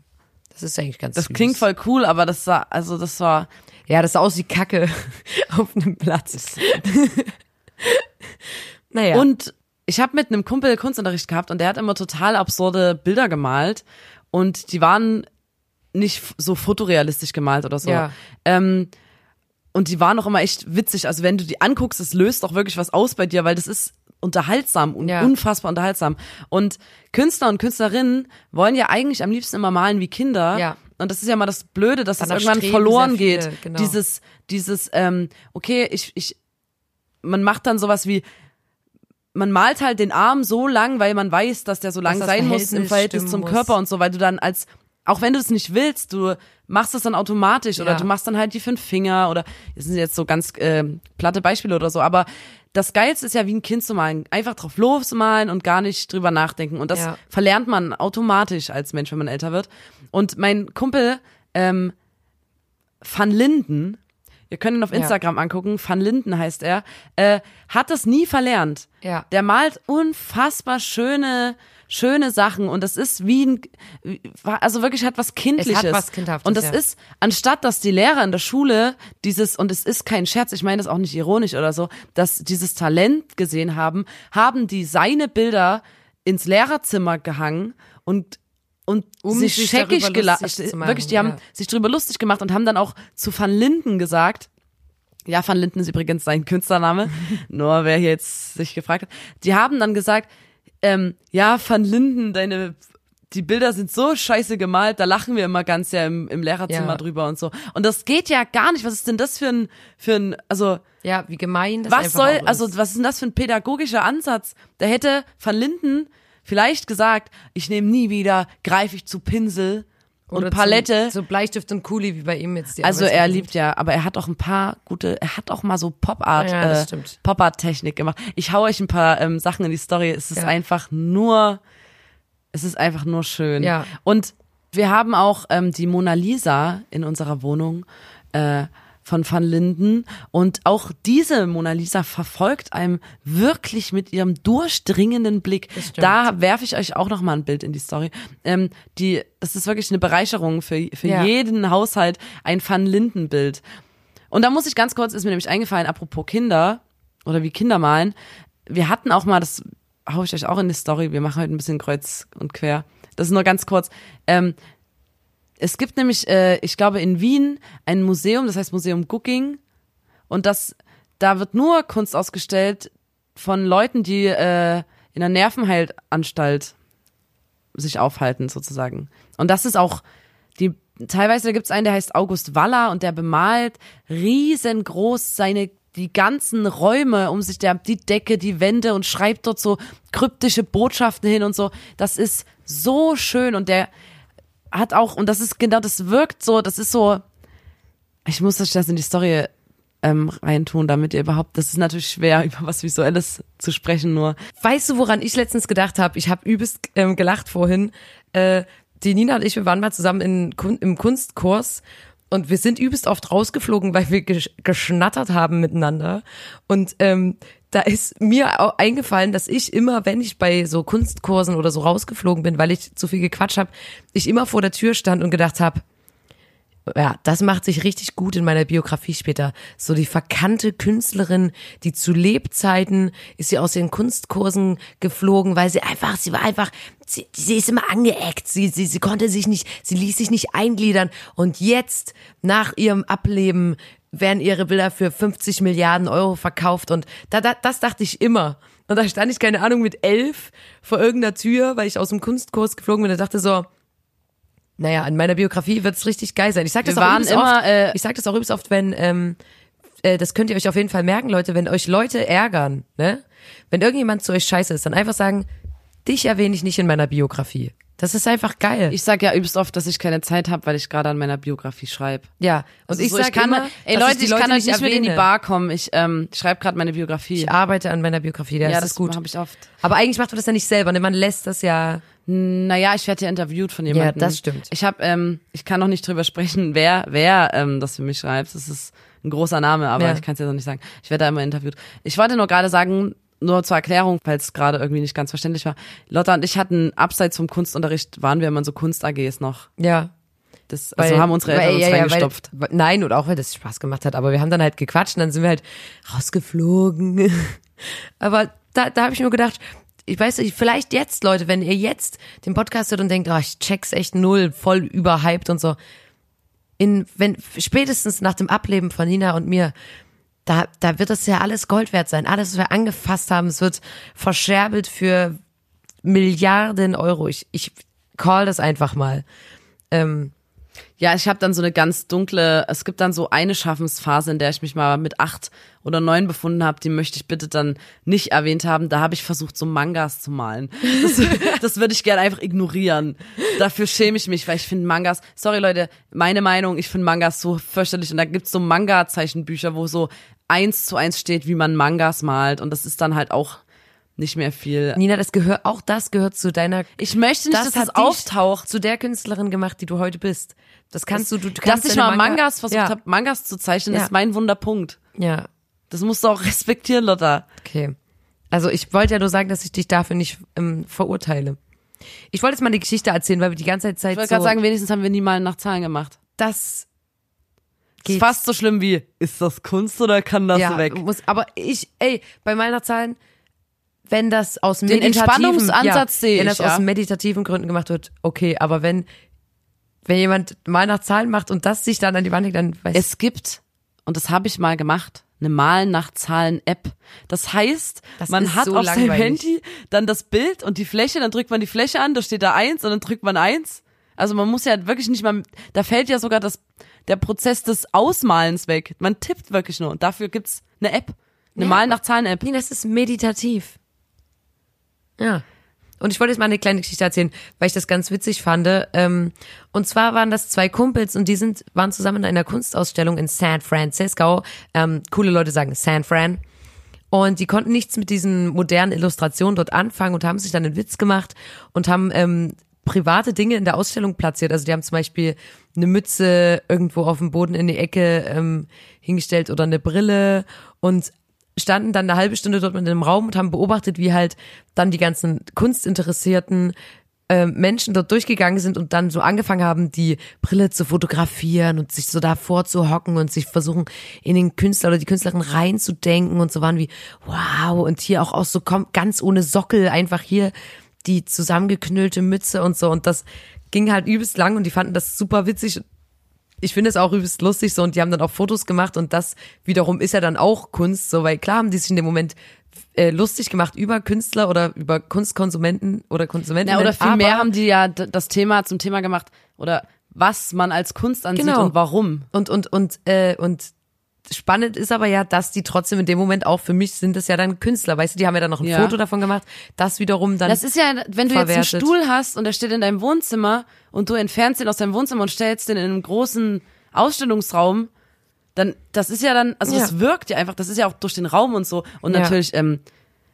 Das ist eigentlich ganz Das süß. klingt voll cool, aber das war, also das war, Ja, das sah aus wie Kacke auf einem Platz. naja. Und ich habe mit einem Kumpel Kunstunterricht gehabt und der hat immer total absurde Bilder gemalt und die waren nicht so fotorealistisch gemalt oder so. Ja. Ähm, und die waren auch immer echt witzig. Also wenn du die anguckst, es löst auch wirklich was aus bei dir, weil das ist unterhaltsam und Ja. unfassbar unterhaltsam. Und Künstler und Künstlerinnen wollen ja eigentlich am liebsten immer malen wie Kinder. Ja. Und das ist ja mal das Blöde, dass das irgendwann verloren viele, geht. genau. Dieses, dieses, ähm, okay, ich, ich, man macht dann sowas wie, man malt halt den Arm so lang, weil man weiß, dass der so lang das sein muss im Verhältnis zum muss. Körper und so, weil du dann als, auch wenn du es nicht willst, du machst es dann automatisch oder Ja. du machst dann halt die fünf Finger oder, das sind jetzt so ganz äh, platte Beispiele oder so, aber das Geilste ist ja wie ein Kind zu malen, einfach drauf loszumalen und gar nicht drüber nachdenken und das Ja. verlernt man automatisch als Mensch, wenn man älter wird. Und mein Kumpel, ähm, Van Linden, ihr könnt ihn auf Ja. Instagram angucken, Van Linden heißt er, äh, hat das nie verlernt. Ja. Der malt unfassbar schöne, schöne Sachen und das ist wie ein, also wirklich hat was Kindliches. was Kindhaftes, Und das ja. ist, anstatt dass die Lehrer in der Schule dieses, und es ist kein Scherz, ich meine das auch nicht ironisch oder so, dass dieses Talent gesehen haben, haben die seine Bilder ins Lehrerzimmer gehangen und und Um sich sich scheckig machen, Wirklich, die haben ja. sich drüber lustig gemacht und haben dann auch zu Van Linden gesagt, ja, Van Linden ist übrigens sein Künstlername, nur wer hier jetzt sich gefragt hat. Die haben dann gesagt, ähm, ja, Van Linden, deine, die Bilder sind so scheiße gemalt, da lachen wir immer ganz ja im, im Lehrerzimmer Ja. drüber und so. Und das geht ja gar nicht. Was ist denn das für ein, für ein, also, Ja, wie gemein das was soll, also was ist denn das für ein pädagogischer Ansatz? Da hätte Van Linden vielleicht gesagt, ich nehme nie wieder, greife ich zu Pinsel und Oder Palette. So, so Bleistift und Kuli wie bei ihm jetzt. Die Also er liebt ja, aber er hat auch ein paar gute, er hat auch mal so Pop-Art, Ja, äh. Pop-Art-Technik gemacht. Ich hau euch ein paar ähm, Sachen in die Story. Es ist Ja. einfach nur, es ist einfach nur schön. Ja. Und wir haben auch ähm, die Mona Lisa in unserer Wohnung äh, von Van Linden und auch diese Mona Lisa verfolgt einem wirklich mit ihrem durchdringenden Blick. Da werfe ich euch auch noch mal ein Bild in die Story. Ähm, die, das ist wirklich eine Bereicherung für, für Ja. jeden Haushalt, ein Van Linden Bild. Und da muss ich ganz kurz, ist mir nämlich eingefallen, apropos Kinder oder wie Kinder malen. Wir hatten auch mal, das hau ich euch auch in die Story, wir machen heute ein bisschen kreuz und quer. Das ist nur ganz kurz. Ähm, es gibt nämlich, äh, ich glaube, in Wien ein Museum, das heißt Museum Gucking. Und das, da wird nur Kunst ausgestellt von Leuten, die äh, in einer Nervenheilanstalt sich aufhalten, sozusagen. Und das ist auch die, teilweise gibt es einen, der heißt August Waller und der bemalt riesengroß seine die ganzen Räume um sich, der, die Decke, die Wände und schreibt dort so kryptische Botschaften hin und so. Das ist so schön und der hat auch, und das ist genau, das wirkt so, das ist so, ich muss das in die Story ähm, reintun, damit ihr überhaupt, das ist natürlich schwer, über was Visuelles zu sprechen, nur. Weißt du, woran ich letztens gedacht habe? Ich habe übelst ähm, gelacht vorhin. Äh, die Nina und ich, wir waren mal zusammen in, im Kunstkurs und wir sind übelst oft rausgeflogen, weil wir gesch geschnattert haben miteinander. Und ähm, da ist mir auch eingefallen, dass ich immer, wenn ich bei so Kunstkursen oder so rausgeflogen bin, weil ich zu viel gequatscht habe, ich immer vor der Tür stand und gedacht habe, ja, das macht sich richtig gut in meiner Biografie später. So die verkannte Künstlerin, die zu Lebzeiten ist sie aus den Kunstkursen geflogen, weil sie einfach, sie war einfach, sie, sie ist immer angeeckt, sie, sie, sie konnte sich nicht, sie ließ sich nicht eingliedern und jetzt, nach ihrem Ableben, werden ihre Bilder für 50 Milliarden Euro verkauft und da, da, das dachte ich immer. Und da stand ich, keine Ahnung, mit elf vor irgendeiner Tür, weil ich aus dem Kunstkurs geflogen bin und dachte so, naja, in meiner Biografie wird's richtig geil sein. Ich sag das Wir auch übelst immer, oft, äh, ich sag das auch übelst oft, wenn, ähm, äh, das könnt ihr euch auf jeden Fall merken, Leute, wenn euch Leute ärgern, ne? Wenn irgendjemand zu euch scheiße ist, dann einfach sagen, dich erwähne ich nicht in meiner Biografie. Das ist einfach geil. Ich sag ja übelst oft, dass ich keine Zeit habe, weil ich gerade an meiner Biografie schreibe. ja, und Also ich so, sag kann, immer, ey Leute, ich kann euch nicht nicht mit in die. Bar kommen. Ich ähm, schreibe gerade meine Biografie. Ich arbeite an meiner Biografie, ja, ja, das, das ist gut. habe ich oft. Aber eigentlich macht man das ja nicht selber, ne? Man lässt das ja. Naja, ich werde ja interviewt von jemandem. das stimmt. Ich habe, ähm, ich kann noch nicht drüber sprechen, wer, wer ähm, das für mich schreibt. Das ist ein großer Name, aber Ja. ich kann es jetzt noch nicht sagen. Ich werde da immer interviewt. Ich wollte nur gerade sagen, nur zur Erklärung, falls gerade irgendwie nicht ganz verständlich war. Lotta und ich hatten abseits vom Kunstunterricht waren wir immer so Kunst-AGs noch. Ja. Das, also haben unsere Eltern weil- uns ja, reingestopft. Weil, nein, und auch weil das Spaß gemacht hat, aber wir haben dann halt gequatscht und dann sind wir halt rausgeflogen. aber da, da habe ich nur gedacht, ich weiß nicht, vielleicht jetzt, Leute, wenn ihr jetzt den Podcast hört und denkt, oh, ich check's echt null, voll überhyped und so. In, wenn, spätestens nach dem Ableben von Nina und mir, da, da wird das ja alles Gold wert sein. Alles, was wir angefasst haben, es wird verscherbelt für Milliarden Euro. Ich, ich call das einfach mal. Ähm, Ja, ich habe dann so eine ganz dunkle, es gibt dann so eine Schaffensphase, in der ich mich mal mit acht oder neun befunden habe, die möchte ich bitte dann nicht erwähnt haben. Da habe ich versucht, so Mangas zu malen. Das, das würde ich gerne einfach ignorieren. Dafür schäme ich mich, weil ich finde Mangas, sorry Leute, meine Meinung, ich finde Mangas so fürchterlich. Und da gibt's so Manga-Zeichenbücher, wo so eins zu eins steht, wie man Mangas malt. Und das ist dann halt auch nicht mehr viel. Nina, das gehört, auch das gehört zu deiner, Ich möchte nicht, dass das, auftaucht. zu der Künstlerin gemacht, die du heute bist. Das kannst du, du Dass kannst ich deine mal Manga- Mangas versucht ja, habe, Mangas zu zeichnen, Ja. ist mein Wunderpunkt. Ja, Das musst du auch respektieren, Lotta. okay. Also ich wollte ja nur sagen, dass ich dich dafür nicht ähm, verurteile. Ich wollte jetzt mal eine Geschichte erzählen, weil wir die ganze Zeit Ich wollte so, gerade sagen, wenigstens haben wir nie mal nach Zahlen gemacht. das Ist geht. fast so schlimm wie, ist das Kunst oder kann das ja, weg? Muss, aber ich, ey, bei meiner Zahlen, wenn das aus Den meditativen, Entspannungsansatz ja, sehe wenn ich, das aus ja. meditativen Gründen gemacht wird, okay, aber wenn wenn jemand mal nach Zahlen macht und das sich dann an die Wand legt, dann weiß Es gibt, und das habe ich mal gemacht, eine Malen nach Zahlen App. Das heißt, Das man ist hat so auf seinem. Handy dann das Bild und die Fläche, dann drückt man die Fläche an, da steht da eins und dann drückt man eins. Also man muss ja wirklich nicht mal, da fällt ja sogar das, der Prozess des Ausmalens weg. Man tippt wirklich nur und dafür gibt's eine App. Eine Ja, Malen nach Zahlen App. Nee, das ist meditativ. Ja. Und ich wollte jetzt mal eine kleine Geschichte erzählen, weil ich das ganz witzig fand. Ähm, und zwar waren das zwei Kumpels und die sind, waren zusammen in einer Kunstausstellung in San Francisco. Ähm, coole Leute sagen San Fran. Und die konnten nichts mit diesen modernen Illustrationen dort anfangen und haben sich dann einen Witz gemacht und haben ähm, private Dinge in der Ausstellung platziert. Also die haben zum Beispiel eine Mütze irgendwo auf dem Boden in die Ecke ähm, hingestellt oder eine Brille und standen dann eine halbe Stunde dort mit einem Raum und haben beobachtet, wie halt dann die ganzen Kunstinteressierten äh, Menschen dort durchgegangen sind und dann so angefangen haben, die Brille zu fotografieren und sich so davor zu hocken und sich versuchen, in den Künstler oder die Künstlerin reinzudenken und so waren wie, wow, und hier auch aus so ganz ohne Sockel, einfach hier die zusammengeknüllte Mütze und so. Und das ging halt übelst lang und die fanden das super witzig ich finde es auch übelst lustig so und die haben dann auch Fotos gemacht und das wiederum ist ja dann auch Kunst, so weil klar haben die sich in dem Moment äh, lustig gemacht über Künstler oder über Kunstkonsumenten oder Konsumenten. Ja, oder vielmehr haben die ja das Thema zum Thema gemacht oder was man als Kunst ansieht Genau. und warum. und und und äh, und spannend ist aber ja, dass die trotzdem in dem Moment auch für mich sind das ja dann Künstler, weißt du, die haben ja dann noch ein Ja. Foto davon gemacht, das wiederum dann Das ist ja, wenn du jetzt verwertet. einen Stuhl hast und der steht in deinem Wohnzimmer und du entfernst den aus deinem Wohnzimmer und stellst den in einem großen Ausstellungsraum, dann, das ist ja dann, also das Ja. wirkt ja einfach, das ist ja auch durch den Raum und so. Und Ja. natürlich, ähm,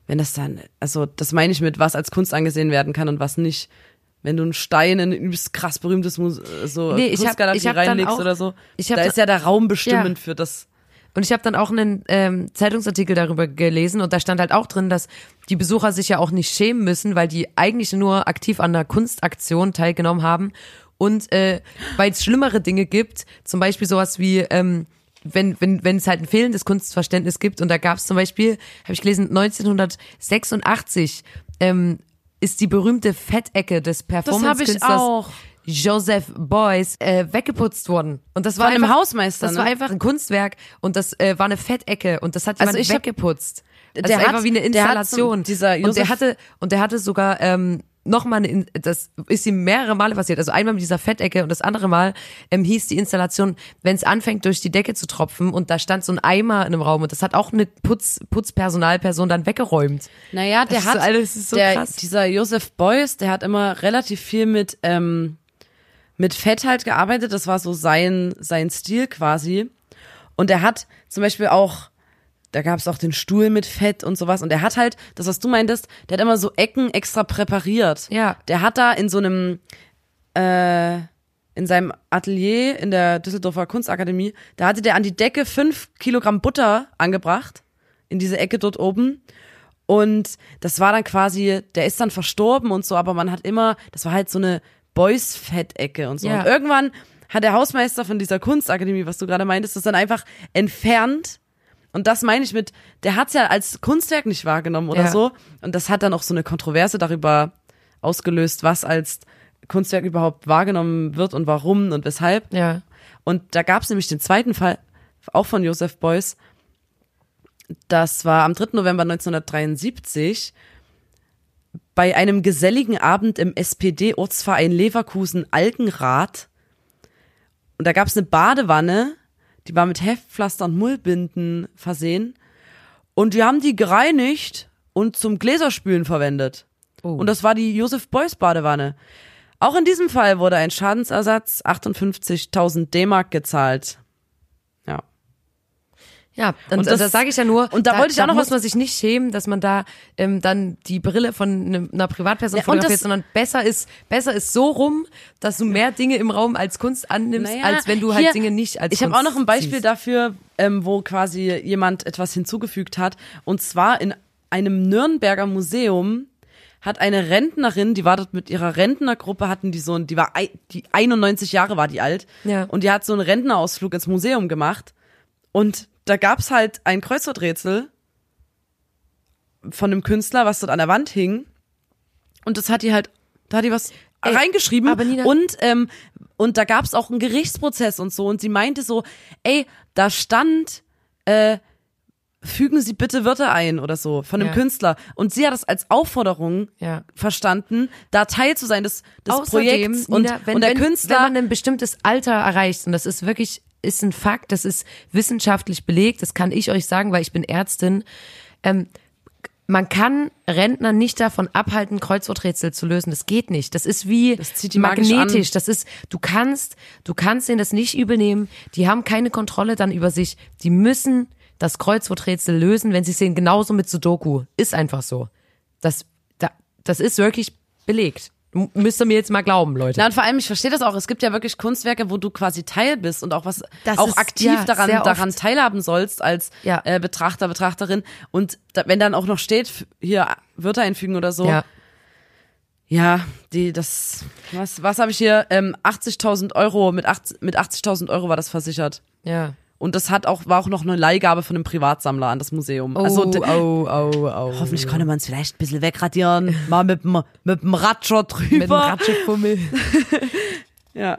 wenn das dann, also das meine ich mit, was als Kunst angesehen werden kann und was nicht. Wenn du einen Stein in ein übelst krass berühmtes Muse so Nee, ich hab- ich hab reinlegst auch- oder so, ich hab da da- ist ja der Raum bestimmend Ja. für das. Und ich habe dann auch einen ähm, Zeitungsartikel darüber gelesen und da stand halt auch drin, dass die Besucher sich ja auch nicht schämen müssen, weil die eigentlich nur aktiv an einer Kunstaktion teilgenommen haben und äh, weil es schlimmere Dinge gibt, zum Beispiel sowas wie ähm, wenn, wenn, wenn es halt ein fehlendes Kunstverständnis gibt und da gab es zum Beispiel, habe ich gelesen, 1986 ähm, ist die berühmte Fettecke des hab ich Performance-Künstlers auch. Joseph Beuys äh, weggeputzt worden. Und das war Von einem einfach, Hausmeister, Das ne? war einfach ein Kunstwerk und das äh, war eine Fettecke und das hat jemand Also ich hab- weggeputzt. Das der einfach hat- wie eine der hat so- Installation. dieser und der hatte und der hatte sogar ähm, noch mal eine, In- das ist ihm mehrere Male passiert. Also einmal mit dieser Fettecke und das andere Mal ähm, hieß die Installation, wenn es anfängt durch die Decke zu tropfen und da stand so ein Eimer in einem Raum und das hat auch eine Putz Putzpersonalperson dann weggeräumt. Naja, der Das ist hat, so alles- ist so der, krass. dieser Joseph Beuys, der hat immer relativ viel mit, ähm, mit Fett halt gearbeitet. Das war so sein, sein Stil quasi. Und er hat zum Beispiel auch, da gab es auch den Stuhl mit Fett und sowas. Und er hat halt, das was du meintest, der hat immer so Ecken extra präpariert. Ja. Der hat da in so einem, äh, in seinem Atelier in der Düsseldorfer Kunstakademie, da hatte der an die Decke fünf Kilogramm Butter angebracht. In diese Ecke dort oben. Und das war dann quasi, der ist dann verstorben und so, aber man hat immer, das war halt so eine Boys-Fettecke und so. Ja. Und irgendwann hat der Hausmeister von dieser Kunstakademie, was du gerade meintest, das dann einfach entfernt. Und das meine ich mit, der hat's ja als Kunstwerk nicht wahrgenommen oder Ja. so. Und das hat dann auch so eine Kontroverse darüber ausgelöst, was als Kunstwerk überhaupt wahrgenommen wird und warum und weshalb. Ja. Und da gab es nämlich den zweiten Fall, auch von Joseph Beuys. Das war am 3. November 1973 bei einem geselligen Abend im SPD-Ortsverein Leverkusen-Algenrath. Und da gab es eine Badewanne, die war mit Heftpflaster und Mullbinden versehen. Und die haben die gereinigt und zum Gläserspülen verwendet. Oh. Und das war die Joseph Beuys Badewanne. Auch in diesem Fall wurde ein Schadensersatz 58.000 D-Mark gezahlt. Ja. Und, Und das- das, sage ich ja nur. und da wollte ich auch noch muss was- man sich nicht schämen, dass man da ähm, dann die Brille von einem- einer Privatperson Ja, fotografiert, sondern besser ist besser ist so rum, dass du mehr Dinge im Raum als Kunst annimmst, Naja, als wenn du halt hier- Dinge nicht als Ich habe Kunst auch noch ein Beispiel siehst. dafür, ähm, wo quasi jemand etwas hinzugefügt hat. Und zwar in einem Nürnberger Museum hat eine Rentnerin, die war dort mit ihrer Rentnergruppe, hatten die so ein, die war, die 91 Jahre war die alt. Ja. Und die hat so einen Rentnerausflug ins Museum gemacht. Und da gab's halt ein Kreuzworträtsel von einem Künstler, was dort an der Wand hing. Und das hat die halt, da hat die was Ey, reingeschrieben. aber Nina- und, ähm, und da gab's auch einen Gerichtsprozess und so. Und sie meinte so, ey, da stand, äh, fügen Sie bitte Wörter ein oder so von einem Ja. Künstler. Und sie hat das als Aufforderung Ja. verstanden, da Teil zu sein des, des Außerdem, Projekts. Und, Nina, wenn, und der wenn, Künstler, wenn man ein bestimmtes Alter erreicht, und das ist wirklich, ist ein Fakt, das ist wissenschaftlich belegt, das kann ich euch sagen, weil ich bin Ärztin, ähm, man kann Rentner nicht davon abhalten, Kreuzworträtsel zu lösen. Das geht nicht. Das ist wie Das magnetisch. Das ist, du kannst, du kannst denen das nicht übel nehmen. Die haben keine Kontrolle dann über sich. Die müssen das Kreuzworträtsel lösen, wenn sie es sehen. Genauso mit Sudoku. Ist einfach so. Das, da, das ist wirklich belegt. Müsst ihr mir jetzt mal glauben, Leute. Na und vor allem, ich verstehe das auch, es gibt ja wirklich Kunstwerke, wo du quasi Teil bist und auch was Das auch ist- aktiv ja, daran, daran teilhaben sollst als Ja. äh, Betrachter, Betrachterin. Und da, wenn dann auch noch steht, hier Wörter einfügen oder so, ja. ja, die, das, was, was habe ich hier? Ähm, 80.000 Euro, mit, 80 mit 80.000 Euro war das versichert. Ja. Und das hat auch, war auch noch eine Leihgabe von einem Privatsammler an das Museum. Oh, also, oh, oh, oh. hoffentlich konnte man es vielleicht ein bisschen wegradieren, mal mit dem, mit dem Ratscher drüber. Mit dem Ratschefummel. ja.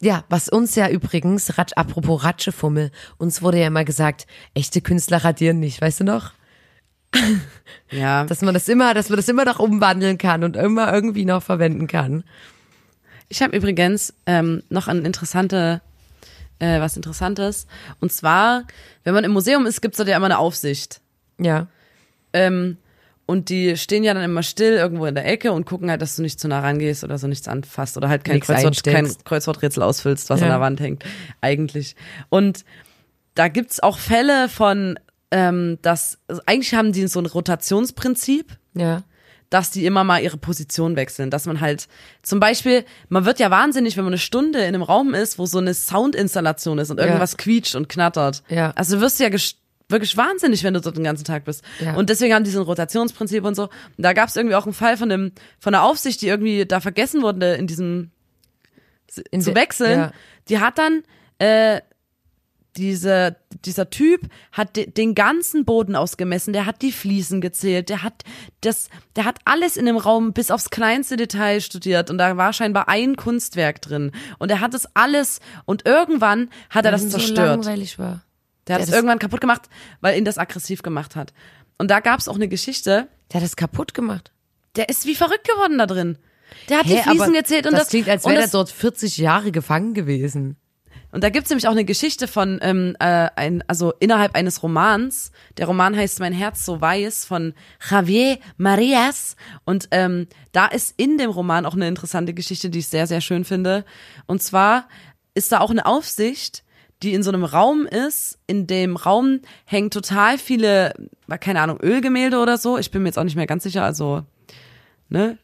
Ja, was uns ja übrigens, Ratsch, apropos Ratschefummel, uns wurde ja immer gesagt, echte Künstler radieren nicht, weißt du noch? Ja. Dass man das immer, dass man das immer noch umwandeln kann und immer irgendwie noch verwenden kann. Ich habe übrigens ähm, noch ein interessante, äh, was Interessantes. Und zwar, wenn man im Museum ist, gibt's dort ja immer eine Aufsicht. Ja. Ähm, und die stehen ja dann immer still irgendwo in der Ecke und gucken halt, dass du nicht zu nah rangehst oder so nichts anfasst oder halt kein, Kreuzwort, kein. Kreuzworträtsel ausfüllst, was Ja. an der Wand hängt, eigentlich. Und da gibt's auch Fälle von, ähm, dass, also eigentlich haben die so ein Rotationsprinzip Ja. Dass die immer mal ihre Position wechseln, dass man halt zum Beispiel, man wird ja wahnsinnig, wenn man eine Stunde in einem Raum ist, wo so eine Soundinstallation ist und irgendwas quietscht und knattert. Ja. Also du wirst ja ges- wirklich wahnsinnig, wenn du dort den ganzen Tag bist. Ja. Und deswegen haben die so ein Rotationsprinzip und so. Und da gab es irgendwie auch einen Fall von dem von der Aufsicht, die irgendwie da vergessen wurde in diesem In zu wechseln. Ja. Die hat dann äh, diese, dieser Typ hat de, den ganzen Boden ausgemessen, der hat die Fliesen gezählt, der hat das, der hat alles in dem Raum bis aufs kleinste Detail studiert und da war scheinbar ein Kunstwerk drin und er hat das alles und irgendwann hat er das es so zerstört. langweilig war. der hat es das- irgendwann kaputt gemacht, weil ihn das aggressiv gemacht hat. Und da gab es auch eine Geschichte, Der hat das kaputt gemacht. der ist wie verrückt geworden da drin. Der hat Hä, die Fliesen gezählt und das, das, klingt, als wäre er dort 40 Jahre gefangen gewesen. Und da gibt's nämlich auch eine Geschichte von, ähm, äh, ein, also innerhalb eines Romans. Der Roman heißt Mein Herz so weiß von Javier Marias. Und ähm, da ist in dem Roman auch eine interessante Geschichte, die ich sehr, sehr schön finde. Und zwar ist da auch eine Aufsicht, die in so einem Raum ist. In dem Raum hängen total viele, keine Ahnung, Ölgemälde oder so. Ich bin mir jetzt auch nicht mehr ganz sicher. Also, ne?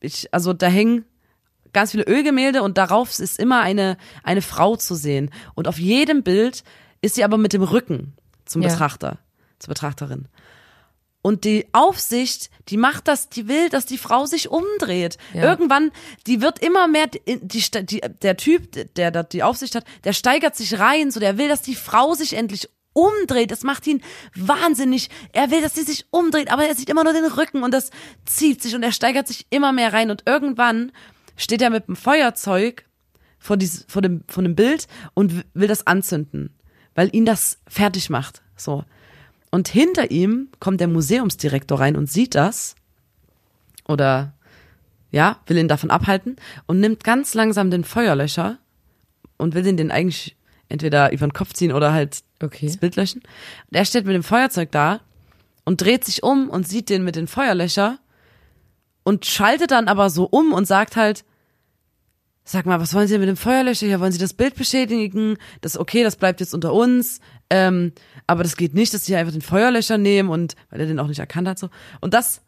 Ich, also da hängen ganz viele Ölgemälde und darauf ist immer eine, eine Frau zu sehen. Und auf jedem Bild ist sie aber mit dem Rücken zum Ja. Betrachter, zur Betrachterin. Und die Aufsicht, die macht das, die will, dass die Frau sich umdreht. Ja. Irgendwann, die wird immer mehr, die, die, der Typ, der dort die Aufsicht hat, der steigert sich rein, so der will, dass die Frau sich endlich umdreht. Das macht ihn wahnsinnig. Er will, dass sie sich umdreht, aber er sieht immer nur den Rücken und das zieht sich und er steigert sich immer mehr rein. Und irgendwann steht er mit dem Feuerzeug vor, dies, vor, dem, vor dem Bild und will das anzünden, weil ihn das fertig macht. So. Und hinter ihm kommt der Museumsdirektor rein und sieht das oder ja, will ihn davon abhalten und nimmt ganz langsam den Feuerlöscher und will ihn den eigentlich entweder über den Kopf ziehen oder halt Okay. das Bild löschen. Und er steht mit dem Feuerzeug da und dreht sich um und sieht den mit den Feuerlöcher und schaltet dann aber so um und sagt halt, sag mal, was wollen Sie denn mit dem Feuerlöscher hier? Wollen Sie das Bild beschädigen? Das ist okay, das bleibt jetzt unter uns. Ähm, aber das geht nicht, dass Sie einfach den Feuerlöscher nehmen und weil er den auch nicht erkannt hat so. Und das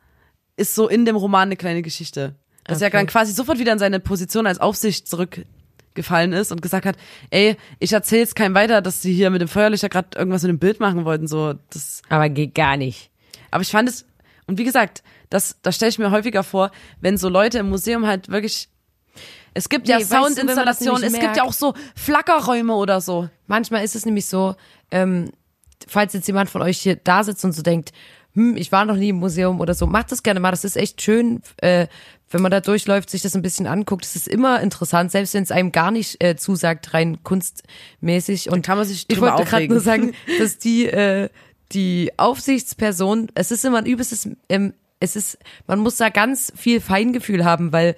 ist so in dem Roman eine kleine Geschichte. Dass er Okay. dann quasi sofort wieder in seine Position als Aufsicht zurückgefallen ist und gesagt hat, ey, ich erzähl's keinem weiter, dass sie hier mit dem Feuerlöscher gerade irgendwas mit dem Bild machen wollten. So, das Aber geht gar nicht. aber ich fand es, und wie gesagt, das, das stelle ich mir häufiger vor, wenn so Leute im Museum halt wirklich es gibt ja Nee, das Soundinstallationen, es gibt ja merkt? auch so Flackerräume oder so. Manchmal ist es nämlich so, ähm, falls jetzt jemand von euch hier da sitzt und so denkt, hm, ich war noch nie im Museum oder so, macht das gerne mal. Das ist echt schön, äh, wenn man da durchläuft, sich das ein bisschen anguckt. Es ist immer interessant, selbst wenn es einem gar nicht äh, zusagt, rein kunstmäßig. Und kann man sich ich wollte gerade nur sagen, dass die äh, die Aufsichtsperson, es ist immer ein übelstes, ähm, es ist, man muss da ganz viel Feingefühl haben, weil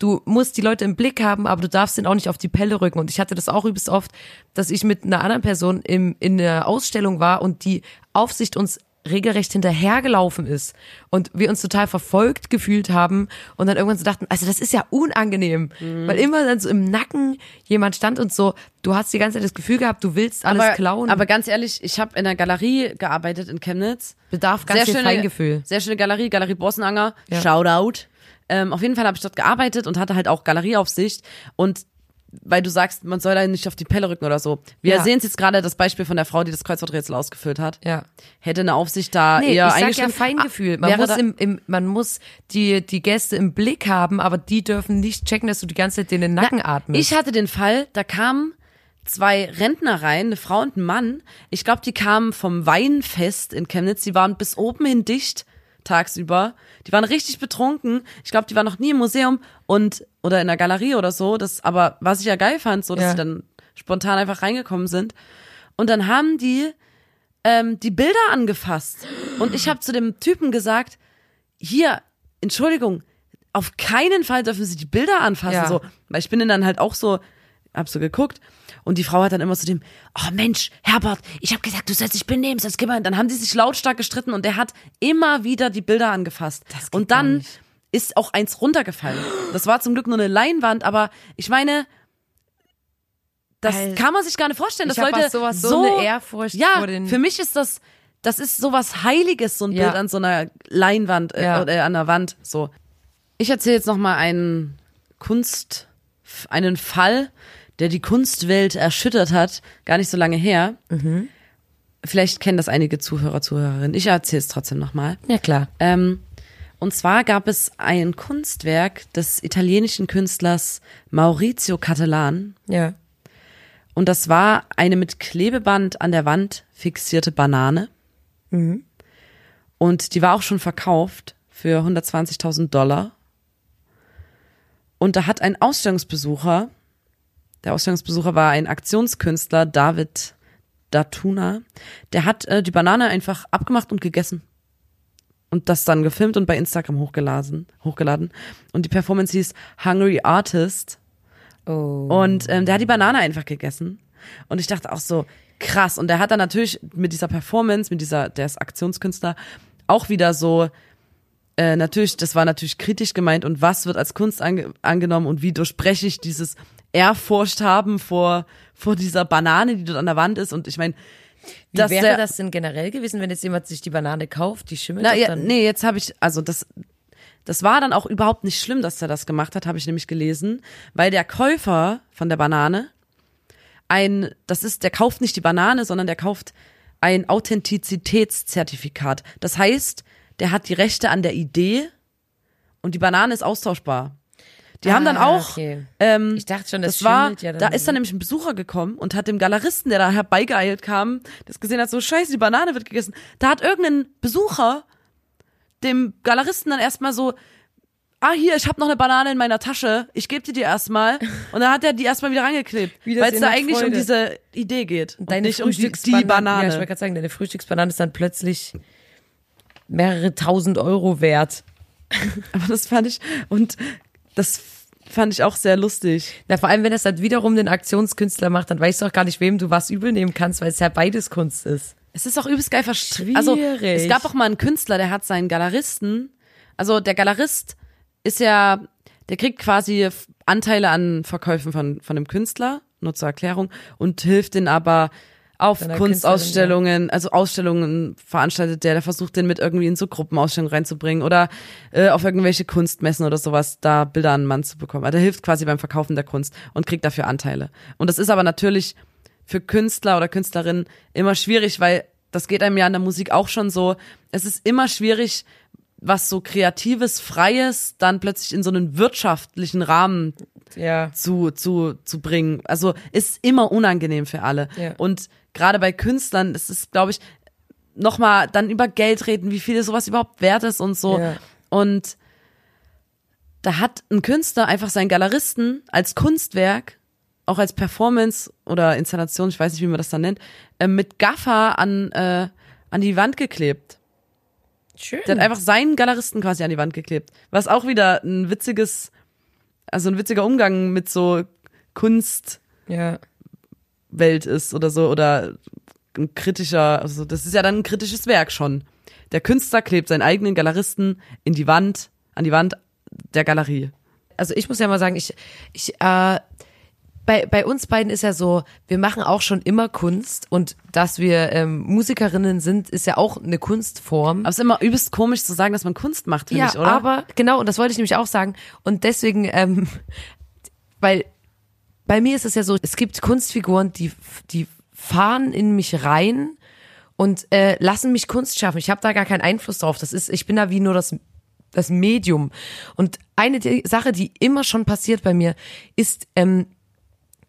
du musst die Leute im Blick haben, aber du darfst den auch nicht auf die Pelle rücken. Und ich hatte das auch übelst oft, dass ich mit einer anderen Person im, in der Ausstellung war und die Aufsicht uns regelrecht hinterhergelaufen ist und wir uns total verfolgt gefühlt haben und dann irgendwann so dachten, also das ist ja unangenehm, Mhm. weil immer dann so im Nacken jemand stand und so, du hast die ganze Zeit das Gefühl gehabt, du willst alles aber, klauen. aber ganz ehrlich, ich habe in einer Galerie gearbeitet in Chemnitz. bedarf ganz viel Feingefühl. Sehr schöne Galerie, Galerie Bossenanger. Ja. Shoutout. Ähm, auf jeden Fall habe ich dort gearbeitet und hatte halt auch Galerieaufsicht. Und weil du sagst, man soll da nicht auf die Pelle rücken oder so. Wir Ja. sehen es jetzt gerade, das Beispiel von der Frau, die das Kreuzworträtsel ausgefüllt hat. Ja. Hätte eine Aufsicht da Nee, eher ich sag ja. Feingefühl. Ah, Man muss, im, im, man muss die, die Gäste im Blick haben, aber die dürfen nicht checken, dass du die ganze Zeit in den Nacken atmest. Ich hatte den Fall, da kamen zwei Rentner rein, eine Frau und ein Mann. Ich glaube, die kamen vom Weinfest in Chemnitz. Die waren bis oben hin dicht tagsüber. Die waren richtig betrunken. Ich glaube, die waren noch nie im Museum und oder in der Galerie oder so. Das, aber was ich ja geil fand, so dass Ja. sie dann spontan einfach reingekommen sind. Und dann haben die ähm, die Bilder angefasst. Und ich habe zu dem Typen gesagt, hier, Entschuldigung, auf keinen Fall dürfen Sie die Bilder anfassen. Ja. So, weil ich bin dann halt auch so, hab so geguckt und die Frau hat dann immer zu dem, oh Mensch, Herbert, ich habe gesagt, du sollst dich benehmen, sonst geh mal. Dann haben die sich lautstark gestritten und der hat immer wieder die Bilder angefasst. und dann ist auch eins runtergefallen. Das war zum Glück nur eine Leinwand, aber ich meine, das Alter. kann man sich gar nicht vorstellen, dass hab Leute was sowas, so eine Ehrfurcht ja, vor den- für mich ist das, das ist sowas Heiliges, so ein Ja. Bild an so einer Leinwand äh, Ja. oder an der Wand. So. Ich erzähle jetzt noch mal einen Kunst, einen Fall, der die Kunstwelt erschüttert hat, gar nicht so lange her. Mhm. Vielleicht kennen das einige Zuhörer, Zuhörerinnen. Ich erzähle es trotzdem noch mal. ja, klar. Ähm, und zwar gab es ein Kunstwerk des italienischen Künstlers Maurizio Cattelan. Ja. Und das war eine mit Klebeband an der Wand fixierte Banane. Und die war auch schon verkauft für 120.000 Dollar. Und da hat ein Ausstellungsbesucher, der Ausstellungsbesucher war ein Aktionskünstler, David Datuna, der hat äh, die Banane einfach abgemacht und gegessen. Und das dann gefilmt und bei Instagram hochgeladen. hochgeladen. Und die Performance hieß Hungry Artist. Oh. Und ähm, der hat die Banane einfach gegessen. Und ich dachte auch so, krass. Und der hat dann natürlich mit dieser Performance, mit dieser, der ist Aktionskünstler, auch wieder so, äh, natürlich, das war natürlich kritisch gemeint und was wird als Kunst ange angenommen und wie durchbreche ich dieses Ehrfurcht haben vor, vor dieser Banane, die dort an der Wand ist. Und ich meine, Wie wäre der, das denn generell gewesen, wenn jetzt jemand sich die Banane kauft, die schimmelt na, ja, dann? nee, jetzt habe ich, also das, das war dann auch überhaupt nicht schlimm, dass er das gemacht hat, habe ich nämlich gelesen, weil der Käufer von der Banane ein, das ist, der kauft nicht die Banane, sondern der kauft ein Authentizitätszertifikat. Das heißt, der hat die Rechte an der Idee und die Banane ist austauschbar. Die haben dann Ah, auch, okay. ähm, Ich dachte schon, das, das war, ja dann da ist dann nämlich ein Besucher gekommen und hat dem Galeristen, der da herbeigeeilt kam, das gesehen hat, so scheiße, die Banane wird gegessen. Da hat irgendein Besucher dem Galeristen dann erstmal so, ah hier, ich habe noch eine Banane in meiner Tasche, ich gebe die dir erstmal. Und dann hat er die erstmal wieder rangeklebt, weil es da eigentlich um Freude. diese Idee geht und deine nicht um die, die Frühstücksbanane. Banane. Ja, ich wollte gerade sagen, deine Frühstücksbanane ist dann plötzlich mehrere tausend Euro wert. Aber das fand ich, und das fand ich auch sehr lustig. Na, vor allem, wenn das dann wiederum den Aktionskünstler macht, dann weißt du auch gar nicht, wem du was übel nehmen kannst, weil es ja beides Kunst ist. Es ist auch übelst geil verstrickt. Also, es gab auch mal einen Künstler, der hat seinen Galeristen, also der Galerist ist ja, der kriegt quasi Anteile an Verkäufen von, von dem Künstler, nur zur Erklärung, und hilft den aber auf Kunstausstellungen, also Ausstellungen veranstaltet der, der versucht den mit irgendwie in so Gruppenausstellungen reinzubringen oder äh, auf irgendwelche Kunstmessen oder sowas, da Bilder an den Mann zu bekommen. Also der hilft quasi beim Verkaufen der Kunst und kriegt dafür Anteile. Und das ist aber natürlich für Künstler oder Künstlerinnen immer schwierig, weil das geht einem ja in der Musik auch schon so. Es ist immer schwierig, was so kreatives, freies dann plötzlich in so einen wirtschaftlichen Rahmen Ja. zu, zu, zu bringen. Also ist immer unangenehm für alle. Ja. Und gerade bei Künstlern, es ist, glaube ich, nochmal dann über Geld reden, wie viel sowas überhaupt wert ist und so. Ja. Und da hat ein Künstler einfach seinen Galeristen als Kunstwerk, auch als Performance oder Installation, ich weiß nicht, wie man das dann nennt, äh, mit Gaffer an, äh, an die Wand geklebt. Schön. Der hat einfach seinen Galeristen quasi an die Wand geklebt. Was auch wieder ein witziges, also ein witziger Umgang mit so Kunstwelt ja. ist oder so oder ein kritischer, also das ist ja dann ein kritisches Werk schon. Der Künstler klebt seinen eigenen Galeristen in die Wand, an die Wand der Galerie. Also ich muss ja mal sagen, ich, ich, äh, bei, bei uns beiden ist ja so, wir machen auch schon immer Kunst und dass wir ähm, Musikerinnen sind, ist ja auch eine Kunstform. Aber es ist immer übelst komisch zu sagen, dass man Kunst macht, finde ja, ich, oder? aber genau, und das wollte ich nämlich auch sagen. Und deswegen, ähm, weil bei mir ist es ja so, es gibt Kunstfiguren, die, die fahren in mich rein und äh, lassen mich Kunst schaffen. Ich habe da gar keinen Einfluss drauf. Das ist, ich bin da wie nur das das Medium. Und eine Sache, die immer schon passiert bei mir, ist ähm,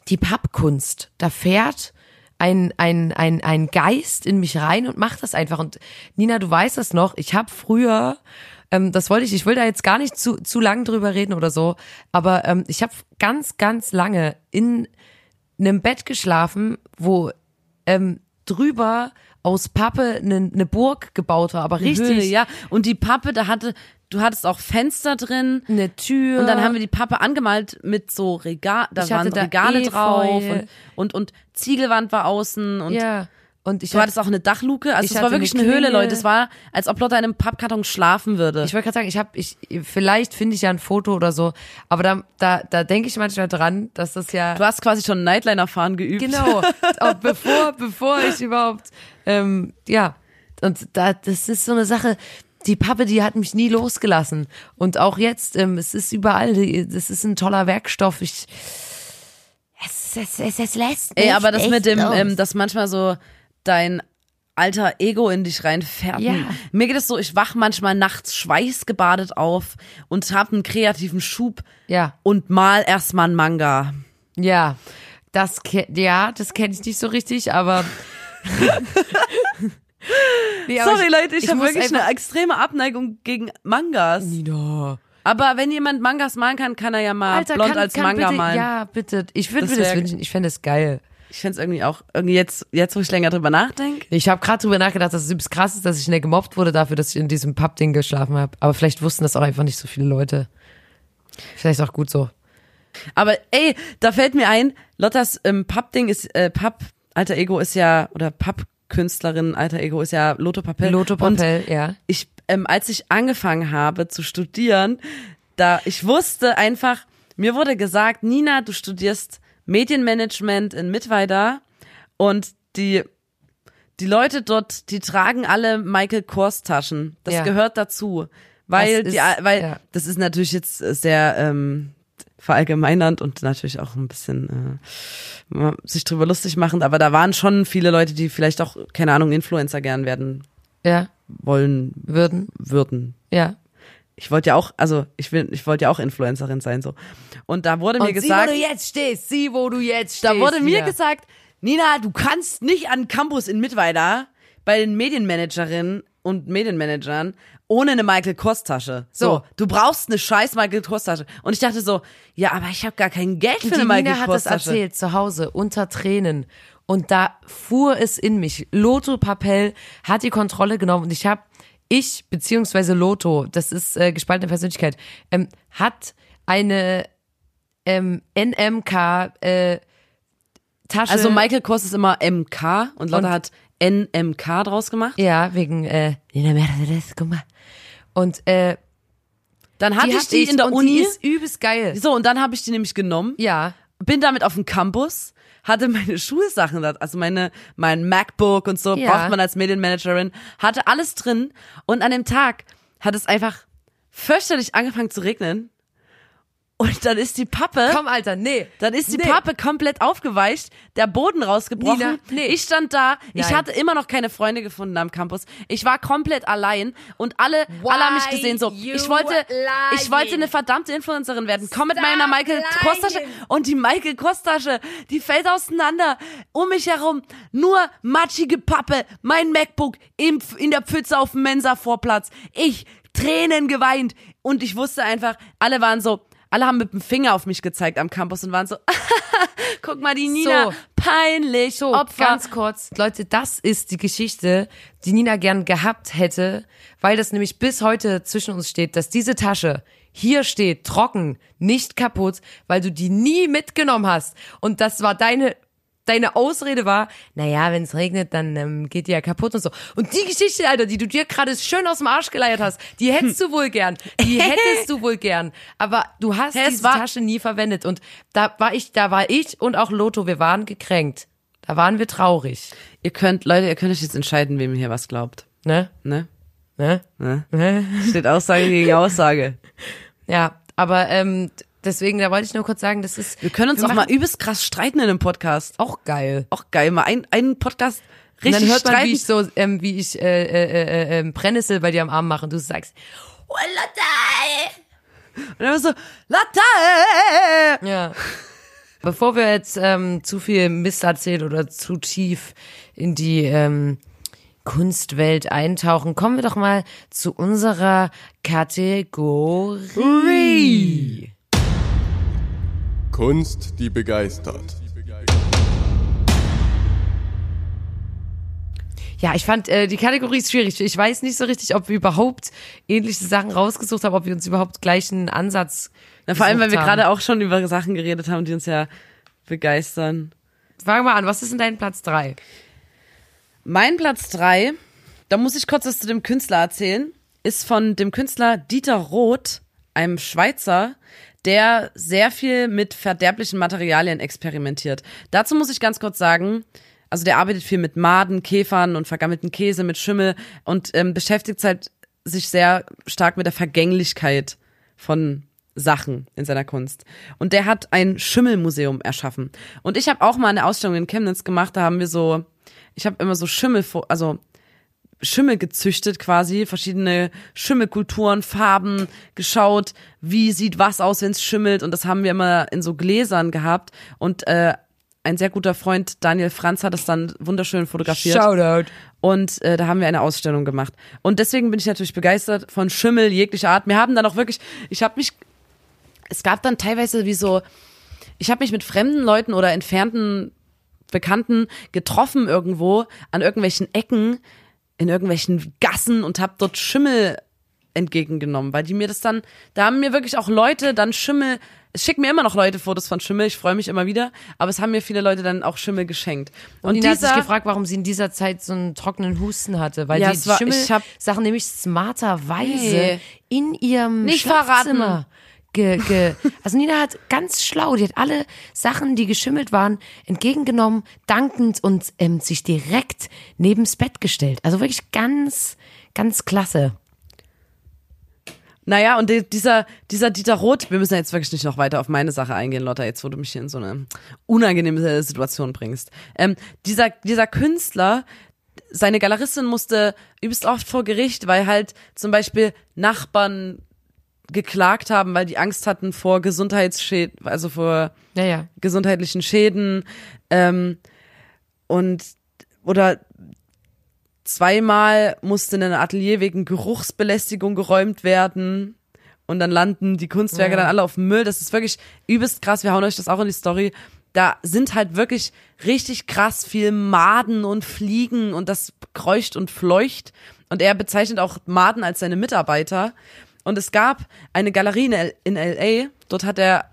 die Pappkunst. Da fährt ein, ein, ein, ein Geist in mich rein und macht das einfach. Und Nina, du weißt das noch, ich habe früher, ähm, das wollte ich, ich will da jetzt gar nicht zu, zu lang drüber reden oder so, aber ähm, ich habe ganz, ganz lange in einem Bett geschlafen, wo ähm, drüber aus Pappe eine ne Burg gebaut war, aber richtig Höhle, ja. Und die Pappe, da hatte, du hattest auch Fenster drin. eine Tür. Und dann haben wir die Pappe angemalt mit so Regal, da Ich waren da Regale Efeu. drauf und, und, und Ziegelwand war außen und ja. Und ich du hattest auch eine Dachluke. Also es war wirklich eine eine Höhle. Leute. Es war, als ob Lotta in einem Pappkarton schlafen würde. Ich wollte gerade sagen, ich habe, ich vielleicht finde ich ja ein Foto oder so, aber da, da, da denke ich manchmal dran, dass das ja du hast quasi schon Nightliner-Fahren geübt. genau, auch bevor, bevor ich überhaupt, ähm, ja, und da, das ist so eine Sache. Die Pappe, die hat mich nie losgelassen und auch jetzt, ähm, es ist überall, das ist ein toller Werkstoff. Ich, es, es, es, es lässt Ey, aber das mit dem, los. ähm, dass manchmal so dein alter Ego in dich reinfährt. Ja. Mir geht es so, ich wach manchmal nachts schweißgebadet auf und hab einen kreativen Schub ja, und mal erstmal einen Manga. ja, das, ja, das kenne ich nicht so richtig, aber Nee, aber Sorry Leute, ich, ich habe wirklich eine extreme Abneigung gegen Mangas. Nina. Aber wenn jemand Mangas malen kann, kann er ja mal blond als Manga bitte, malen. Ja, bitte. Ich würde Das mir das wär- wünschen. Ich fände es geil. Ich find's irgendwie auch, irgendwie jetzt, jetzt wo ich länger drüber nachdenke. Ich habe gerade drüber nachgedacht, dass es übelst krass ist, dass ich schnell gemobbt wurde dafür, dass ich in diesem Pappding geschlafen habe. Aber vielleicht wussten das auch einfach nicht so viele Leute. Vielleicht auch gut so. Aber ey, da fällt mir ein, Lottas ähm, Pappding ist, äh, Papp, alter Ego ist ja, oder Pappkünstlerin, alter Ego ist ja Lotto Papel. Lotto Und Papel, ja. ich, ähm, als ich angefangen habe zu studieren, da, ich wusste einfach, mir wurde gesagt, Nina, du studierst Medienmanagement in Mittweida und die, die Leute dort, die tragen alle Michael Kors Taschen. Das Ja. gehört dazu. Weil, Das die, ist- weil, ja. das ist natürlich jetzt sehr, ähm, verallgemeinernd und natürlich auch ein bisschen äh, sich drüber lustig machend, aber da waren schon viele Leute, die vielleicht auch, keine Ahnung, Influencer gern werden Ja, wollen würden. würden. Ja. Ich wollte ja auch, also ich will, ich wollte ja auch Influencerin sein so. Und da wurde mir Und gesagt, sieh, wo du jetzt stehst. Sieh, wo du jetzt stehst. da wurde mir wieder. gesagt, Nina, du kannst nicht an Campus in Mittweida bei den Medienmanagerinnen und Medienmanagern ohne eine Michael Kors Tasche. So, So. du brauchst eine scheiß Michael Kors Tasche. Und ich dachte so, ja, aber ich habe gar kein Geld für eine Michael Nina hat Kors das Tasche. erzählt zu Hause unter Tränen. Und da fuhr es in mich. Lotto Papel hat die Kontrolle genommen und ich habe, ich beziehungsweise Lotto, das ist äh, gespaltene Persönlichkeit, ähm, hat eine ähm, NMK äh, Tasche. Also Michael Kors ist immer MK und Lotta Und- hat NMK draus gemacht. ja wegen äh. Und äh, Dann hatte ich die in der Uni. Die ist übelst geil. so, und dann habe ich die nämlich genommen. Ja. bin damit auf dem Campus, hatte meine Schulsachen also meine, mein MacBook und so, Ja. braucht man als Medienmanagerin, hatte alles drin und an dem Tag hat es einfach fürchterlich angefangen zu regnen Und dann ist die Pappe. Komm, Alter, nee. Dann ist die nee. Pappe komplett aufgeweicht, der Boden rausgebrochen. Nina, nee. Ich stand da, ich Nein. hatte immer noch keine Freunde gefunden am Campus. Ich war komplett allein und alle, alle haben mich Why gesehen so. Ich wollte, ich wollte lying? eine verdammte Influencerin werden. Komm mit Stop meiner Michael Kors Tasche lying. und die Michael Kors Tasche, die fällt auseinander. Um mich herum nur matschige Pappe, mein MacBook im, in der Pfütze auf dem Mensa Vorplatz. Ich Tränen geweint und ich wusste einfach, alle waren so, alle haben mit dem Finger auf mich gezeigt am Campus und waren so, guck mal die Nina, So. peinlich, So, Opfer. ganz kurz. Leute, das ist die Geschichte, die Nina gern gehabt hätte, weil das nämlich bis heute zwischen uns steht, dass diese Tasche hier steht, trocken, nicht kaputt, weil du die nie mitgenommen hast. Und das war deine, deine Ausrede war, naja, wenn es regnet, dann ähm, geht die ja kaputt und so. Und die Geschichte, Alter, die du dir gerade schön aus dem Arsch geleiert hast, die hättest du wohl gern. Die hättest du wohl gern. Aber du hast es diese Tasche nie verwendet. Und da war ich, da war ich und auch Lotto, wir waren gekränkt. Da waren wir traurig. Ihr könnt, Leute, ihr könnt euch jetzt entscheiden, wem ihr hier was glaubt. Ne? Ne? Ne? Ne? Steht Aussage gegen Aussage. Ja, aber ähm, deswegen, da wollte ich nur kurz sagen, das ist. Wir können uns auch machen- mal übelst krass streiten in einem Podcast. Auch geil. Auch geil, mal ein, einen Podcast Und richtig dann hört man, streiten. wie ich so, ähm, wie ich äh, äh, äh, äh, Brennnessel bei dir am Arm mache und du sagst, oh, Lotte! und dann so, Latte! Ja. Bevor wir jetzt ähm, zu viel Mist erzählen oder zu tief in die ähm, Kunstwelt eintauchen, kommen wir doch mal zu unserer Kategorie. Kunst, die begeistert. Ja, ich fand äh, die Kategorie ist schwierig. Ich weiß nicht so richtig, ob wir überhaupt ähnliche Sachen rausgesucht haben, ob wir uns überhaupt gleichen Ansatz. Na, vor allem, weil wir gerade auch schon über Sachen geredet haben, die uns ja begeistern. Fangen wir an. Was ist denn dein Platz drei? Mein Platz drei, da muss ich kurz was zu dem Künstler erzählen, ist von dem Künstler Dieter Roth, einem Schweizer, der sehr viel mit verderblichen Materialien experimentiert. Dazu muss ich ganz kurz sagen, also der arbeitet viel mit Maden, Käfern und vergammelten Käse, mit Schimmel und ähm, beschäftigt halt sich sehr stark mit der Vergänglichkeit von Sachen in seiner Kunst. Und der hat ein Schimmelmuseum erschaffen. Und ich habe auch mal eine Ausstellung in Chemnitz gemacht, da haben wir so, ich habe immer so Schimmel, also Schimmel gezüchtet quasi, verschiedene Schimmelkulturen, Farben geschaut, wie sieht was aus, wenn es schimmelt und das haben wir immer in so Gläsern gehabt und äh, ein sehr guter Freund Daniel Franz hat es dann wunderschön fotografiert Shoutout. und äh, da haben wir eine Ausstellung gemacht und deswegen bin ich natürlich begeistert von Schimmel jeglicher Art. Wir haben dann auch wirklich, ich habe mich, es gab dann teilweise wie so, ich habe mich mit fremden Leuten oder entfernten Bekannten getroffen irgendwo an irgendwelchen Ecken in irgendwelchen Gassen und habe dort Schimmel entgegengenommen, weil die mir das dann, da haben mir wirklich auch Leute dann Schimmel, es schicken mir immer noch Leute Fotos von Schimmel, ich freue mich immer wieder, aber es haben mir viele Leute dann auch Schimmel geschenkt. Und Nina hat sich gefragt, warum sie in dieser Zeit so einen trockenen Husten hatte, weil Ja, die war- Schimmel ich hab- Sachen nämlich smarterweise Nee. in ihrem Nicht Schlafzimmer Ge, ge, also Nina hat ganz schlau, die hat alle Sachen, die geschimmelt waren, entgegengenommen, dankend und ähm, sich direkt neben's Bett gestellt. Also wirklich ganz, ganz klasse. Naja, und die- dieser, dieser Dieter Roth, wir müssen jetzt wirklich nicht noch weiter auf meine Sache eingehen, Lotta, jetzt wo du mich hier in so eine unangenehme Situation bringst. Ähm, dieser, dieser Künstler, seine Galeristin musste übelst oft vor Gericht, weil halt zum Beispiel Nachbarn geklagt haben, weil die Angst hatten vor Gesundheitsschäden, also vor Ja, ja. gesundheitlichen Schäden ähm, und oder zweimal musste ein Atelier wegen Geruchsbelästigung geräumt werden und dann landen die Kunstwerke Ja. dann alle auf dem Müll. Das ist wirklich übelst krass. Wir hauen euch das auch in die Story. Da sind halt wirklich richtig krass viel Maden und Fliegen und das kreucht und fleucht. Und er bezeichnet auch Maden als seine Mitarbeiter. Und es gab eine Galerie in, L in LA. Dort hat er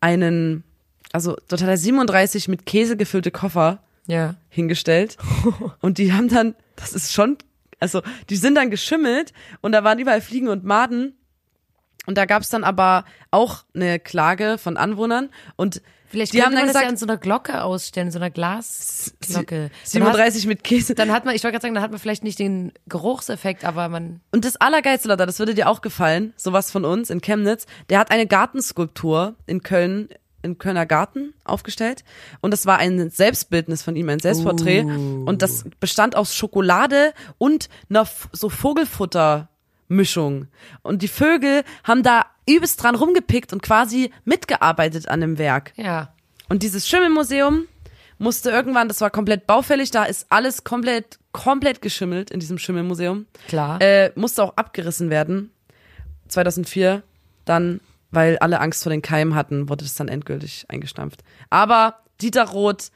einen, also dort hat er 37 mit Käse gefüllte Koffer Ja. hingestellt. Und die haben dann, das ist schon, also die sind dann geschimmelt und da waren überall Fliegen und Maden. Und da gab es dann aber auch eine Klage von Anwohnern und Vielleicht die haben dann man das ja gesagt, an so einer Glocke ausstellen, so einer Glasglocke. Dann hat, 37 mit Käse. dann hat man, ich wollte gerade sagen, dann hat man vielleicht nicht den Geruchseffekt, aber man. Und das Allergeilste, Leute, das würde dir auch gefallen, sowas von uns in Chemnitz, der hat eine Gartenskulptur in Köln, in Kölner Garten aufgestellt. Und das war ein Selbstbildnis von ihm, ein Selbstporträt. Und das bestand aus Schokolade und einer so Vogelfuttermischung. Und die Vögel haben da übelst dran rumgepickt und quasi mitgearbeitet an dem Werk. Ja. Und dieses Schimmelmuseum musste irgendwann, das war komplett baufällig, da ist alles komplett, komplett geschimmelt in diesem Schimmelmuseum. Klar. Äh, musste auch abgerissen werden. 2004 dann, weil alle Angst vor den Keimen hatten, wurde das dann endgültig eingestampft. Aber Dieter Roth,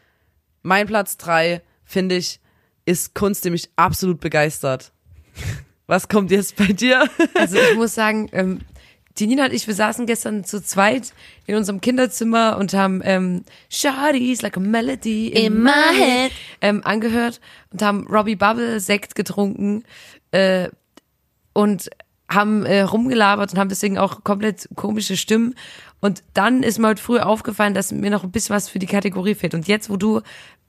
mein Platz drei, finde ich, ist Kunst, die mich absolut begeistert. Was kommt jetzt bei dir? Also ich muss sagen, ähm, die Nina und ich, wir saßen gestern zu zweit in unserem Kinderzimmer und haben ähm, Shawty's like a melody in, my head ähm, angehört und haben Robbie Bubble Sekt getrunken äh, und haben äh, rumgelabert und haben deswegen auch komplett komische Stimmen. Und dann ist mir heute früh aufgefallen, dass mir noch ein bisschen was für die Kategorie fehlt. Und jetzt, wo du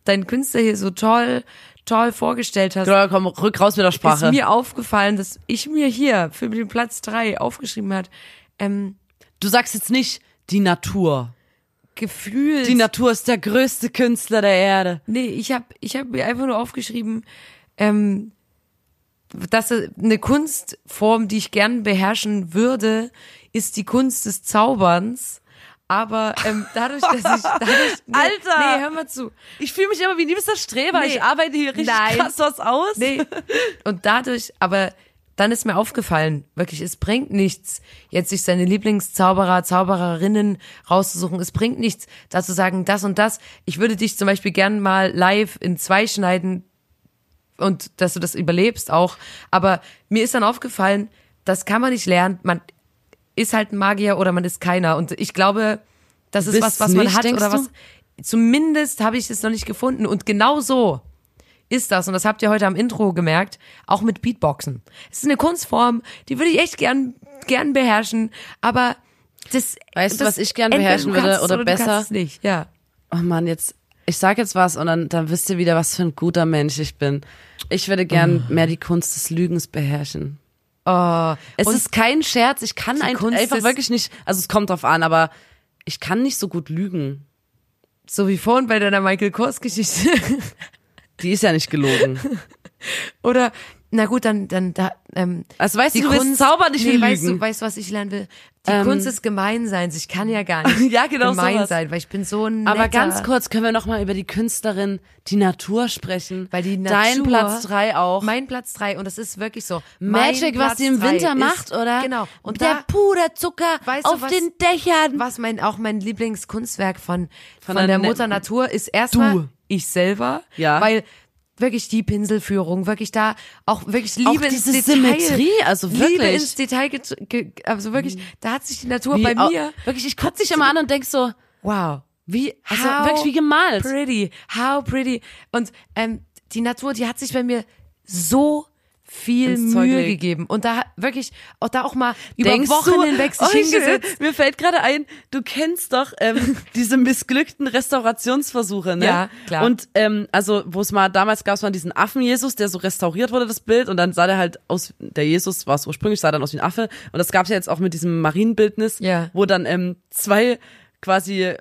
deinen Künstler hier so toll, toll vorgestellt hast, Genau, komm, rück raus mit der ist Sprache. mir aufgefallen, dass ich mir hier für den Platz drei aufgeschrieben hat, ähm, Du sagst jetzt nicht die Natur. Gefühl. Die Natur ist der größte Künstler der Erde. nee, ich habe ich hab mir einfach nur aufgeschrieben, ähm, dass eine Kunstform, die ich gern beherrschen würde, ist die Kunst des Zauberns. Aber ähm, dadurch, dass ich dadurch, nee, Alter! nee, hör mal zu. Ich fühle mich immer wie ein liebster Streber. Nee. Ich arbeite hier richtig Nein. krass was aus. Nee. Und dadurch, aber dann ist mir aufgefallen, wirklich, es bringt nichts, jetzt sich seine Lieblingszauberer, Zaubererinnen rauszusuchen. Es bringt nichts, da zu sagen, das und das. Ich würde dich zum Beispiel gern mal live in zwei schneiden und dass du das überlebst auch. Aber mir ist dann aufgefallen, das kann man nicht lernen. Man ist halt ein Magier oder man ist keiner. Und ich glaube, das ist Bist was, was man nicht, hat oder du? was. Zumindest habe ich es noch nicht gefunden. Und genau so ist das, und das habt ihr heute am Intro gemerkt, auch mit Beatboxen. Es ist eine Kunstform, die würde ich echt gern, gern beherrschen, aber das. Weißt du, das, was ich gern beherrschen du würde oder Du besser? nicht, ja. Oh Mann, jetzt, ich sag jetzt was und dann, dann wisst ihr wieder, was für ein guter Mensch ich bin. Ich würde gern mehr die Kunst des Lügens beherrschen. Oh, Es ist kein Scherz, ich kann ein, Kunst einfach wirklich nicht, also es kommt drauf an, aber ich kann nicht so gut lügen. so wie vorhin bei deiner Michael Kors-Geschichte. Die ist ja nicht gelogen. oder, na gut, dann, dann, da, ähm, Also weißt du, du willst zaubern, ich nee, will weißt lügen. du, weißt du, was ich lernen will? Die Ähm, Kunst ist gemein sein. Ich kann ja gar nicht Ja, genau gemein sowas. sein, weil ich bin so ein Aber ganz kurz können wir noch mal über die Künstlerin, die Natur sprechen. Weil die Dein Natur- Platz drei auch. Mein Platz drei und das ist wirklich so. Magic, was die im Winter macht, oder? Genau. Und der Puderzucker Weißt du, auf was- den Dächern. was mein, auch mein Lieblingskunstwerk von, von, der der netten- Mutter Natur ist erstmal Du. ich selber. Ja. Weil wirklich die Pinselführung, wirklich da auch wirklich Liebe Auch ins diese Detail. Symmetrie, also Liebe wirklich. Mhm. ins Detail, also wirklich, da hat sich die Natur Wie bei mir, Wirklich, ich guck dich immer an und denk so, wow, wie, also How wirklich wie gemalt. Pretty, how pretty. Und ähm, die Natur, die hat sich bei mir so viel Mühe gegeben. Und da wirklich, auch da auch mal über Denkst Wochen du, hinweg sich Oh, hingesetzt. Mir fällt gerade ein, du kennst doch ähm, diese missglückten Restaurationsversuche, ne? Ja, klar. Und ähm, also, wo es mal damals gab es mal diesen Affen-Jesus, der so restauriert wurde, das Bild, und dann sah der halt aus, der Jesus war es ursprünglich, sah dann aus wie ein Affe. Und das gab es ja jetzt auch mit diesem Marienbildnis, Ja. wo dann ähm, zwei quasi,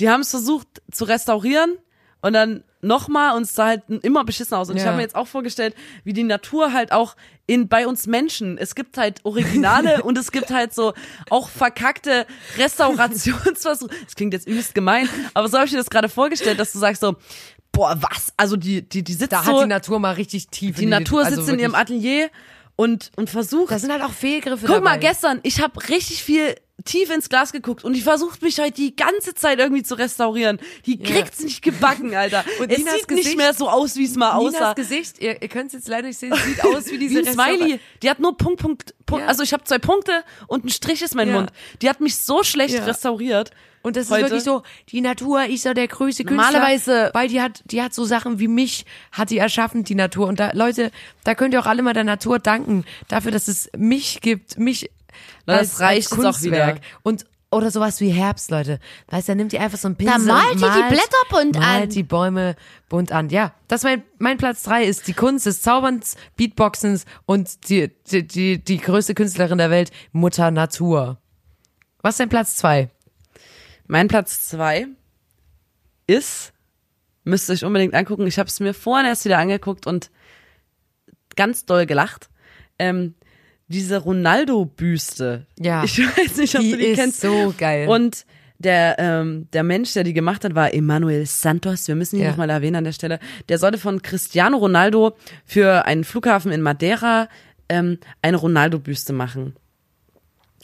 die haben es versucht zu restaurieren und dann nochmal und es sah halt immer beschissen aus. Und ich Ja. habe mir jetzt auch vorgestellt, wie die Natur halt auch in bei uns Menschen. Es gibt halt Originale und es gibt halt so auch verkackte Restaurationsversuche. Das klingt jetzt übelst gemein, aber so habe ich mir das gerade vorgestellt, dass du sagst so, boah, was? Also die die die sitzt Da so, hat die Natur mal richtig tief. die in Natur also sitzt in ihrem Atelier und und versucht Da sind halt auch Fehlgriffe Guck dabei. mal, gestern, ich habe richtig viel tief ins Glas geguckt und die versucht mich heute die ganze Zeit irgendwie zu restaurieren. Die Ja. kriegt's nicht gebacken, Alter. Und es Ninas sieht nicht Gesicht- mehr so aus, wie es mal Ninas aussah. Gesicht, ihr, ihr könnt es jetzt leider nicht sehen, sieht aus wie diese Wie ein Smiley. Die hat nur Punkt, Punkt, Punkt. Ja. Also ich habe zwei Punkte und ein Strich ist mein Ja. Mund. Die hat mich so schlecht restauriert. Und das ist heute. wirklich so, die Natur ist ja der größte Künstler. Normalerweise- Weil die hat, die hat so Sachen wie mich, hat die erschaffen, die Natur. Und da, Leute, da könnt ihr auch alle mal der Natur danken. Dafür, dass es mich gibt, mich Das als, reicht als. Kunstwerk. Und, oder sowas wie Herbst, Leute. Weißt du, da nimmt ihr einfach so ein Pinsel malt und ihr die Blätter bunt malt an. die Bäume bunt an. Ja, das ist mein, mein Platz drei ist die Kunst des Zauberns, Beatboxens und die, die, die, die größte Künstlerin der Welt, Mutter Natur. Was ist dein Platz zwei? Mein Platz zwei ist, müsst ihr euch unbedingt angucken. Ich habe es mir vorhin erst wieder angeguckt und ganz doll gelacht. Ähm, diese Ronaldo-Büste. Ja. Ich weiß nicht, ob Die du die ist kennst. so geil. Und der, ähm, der Mensch, der die gemacht hat, war Emanuel Santos. Wir müssen ihn Ja. noch mal erwähnen an der Stelle. Der sollte von Cristiano Ronaldo für einen Flughafen in Madeira ähm, eine Ronaldo-Büste machen.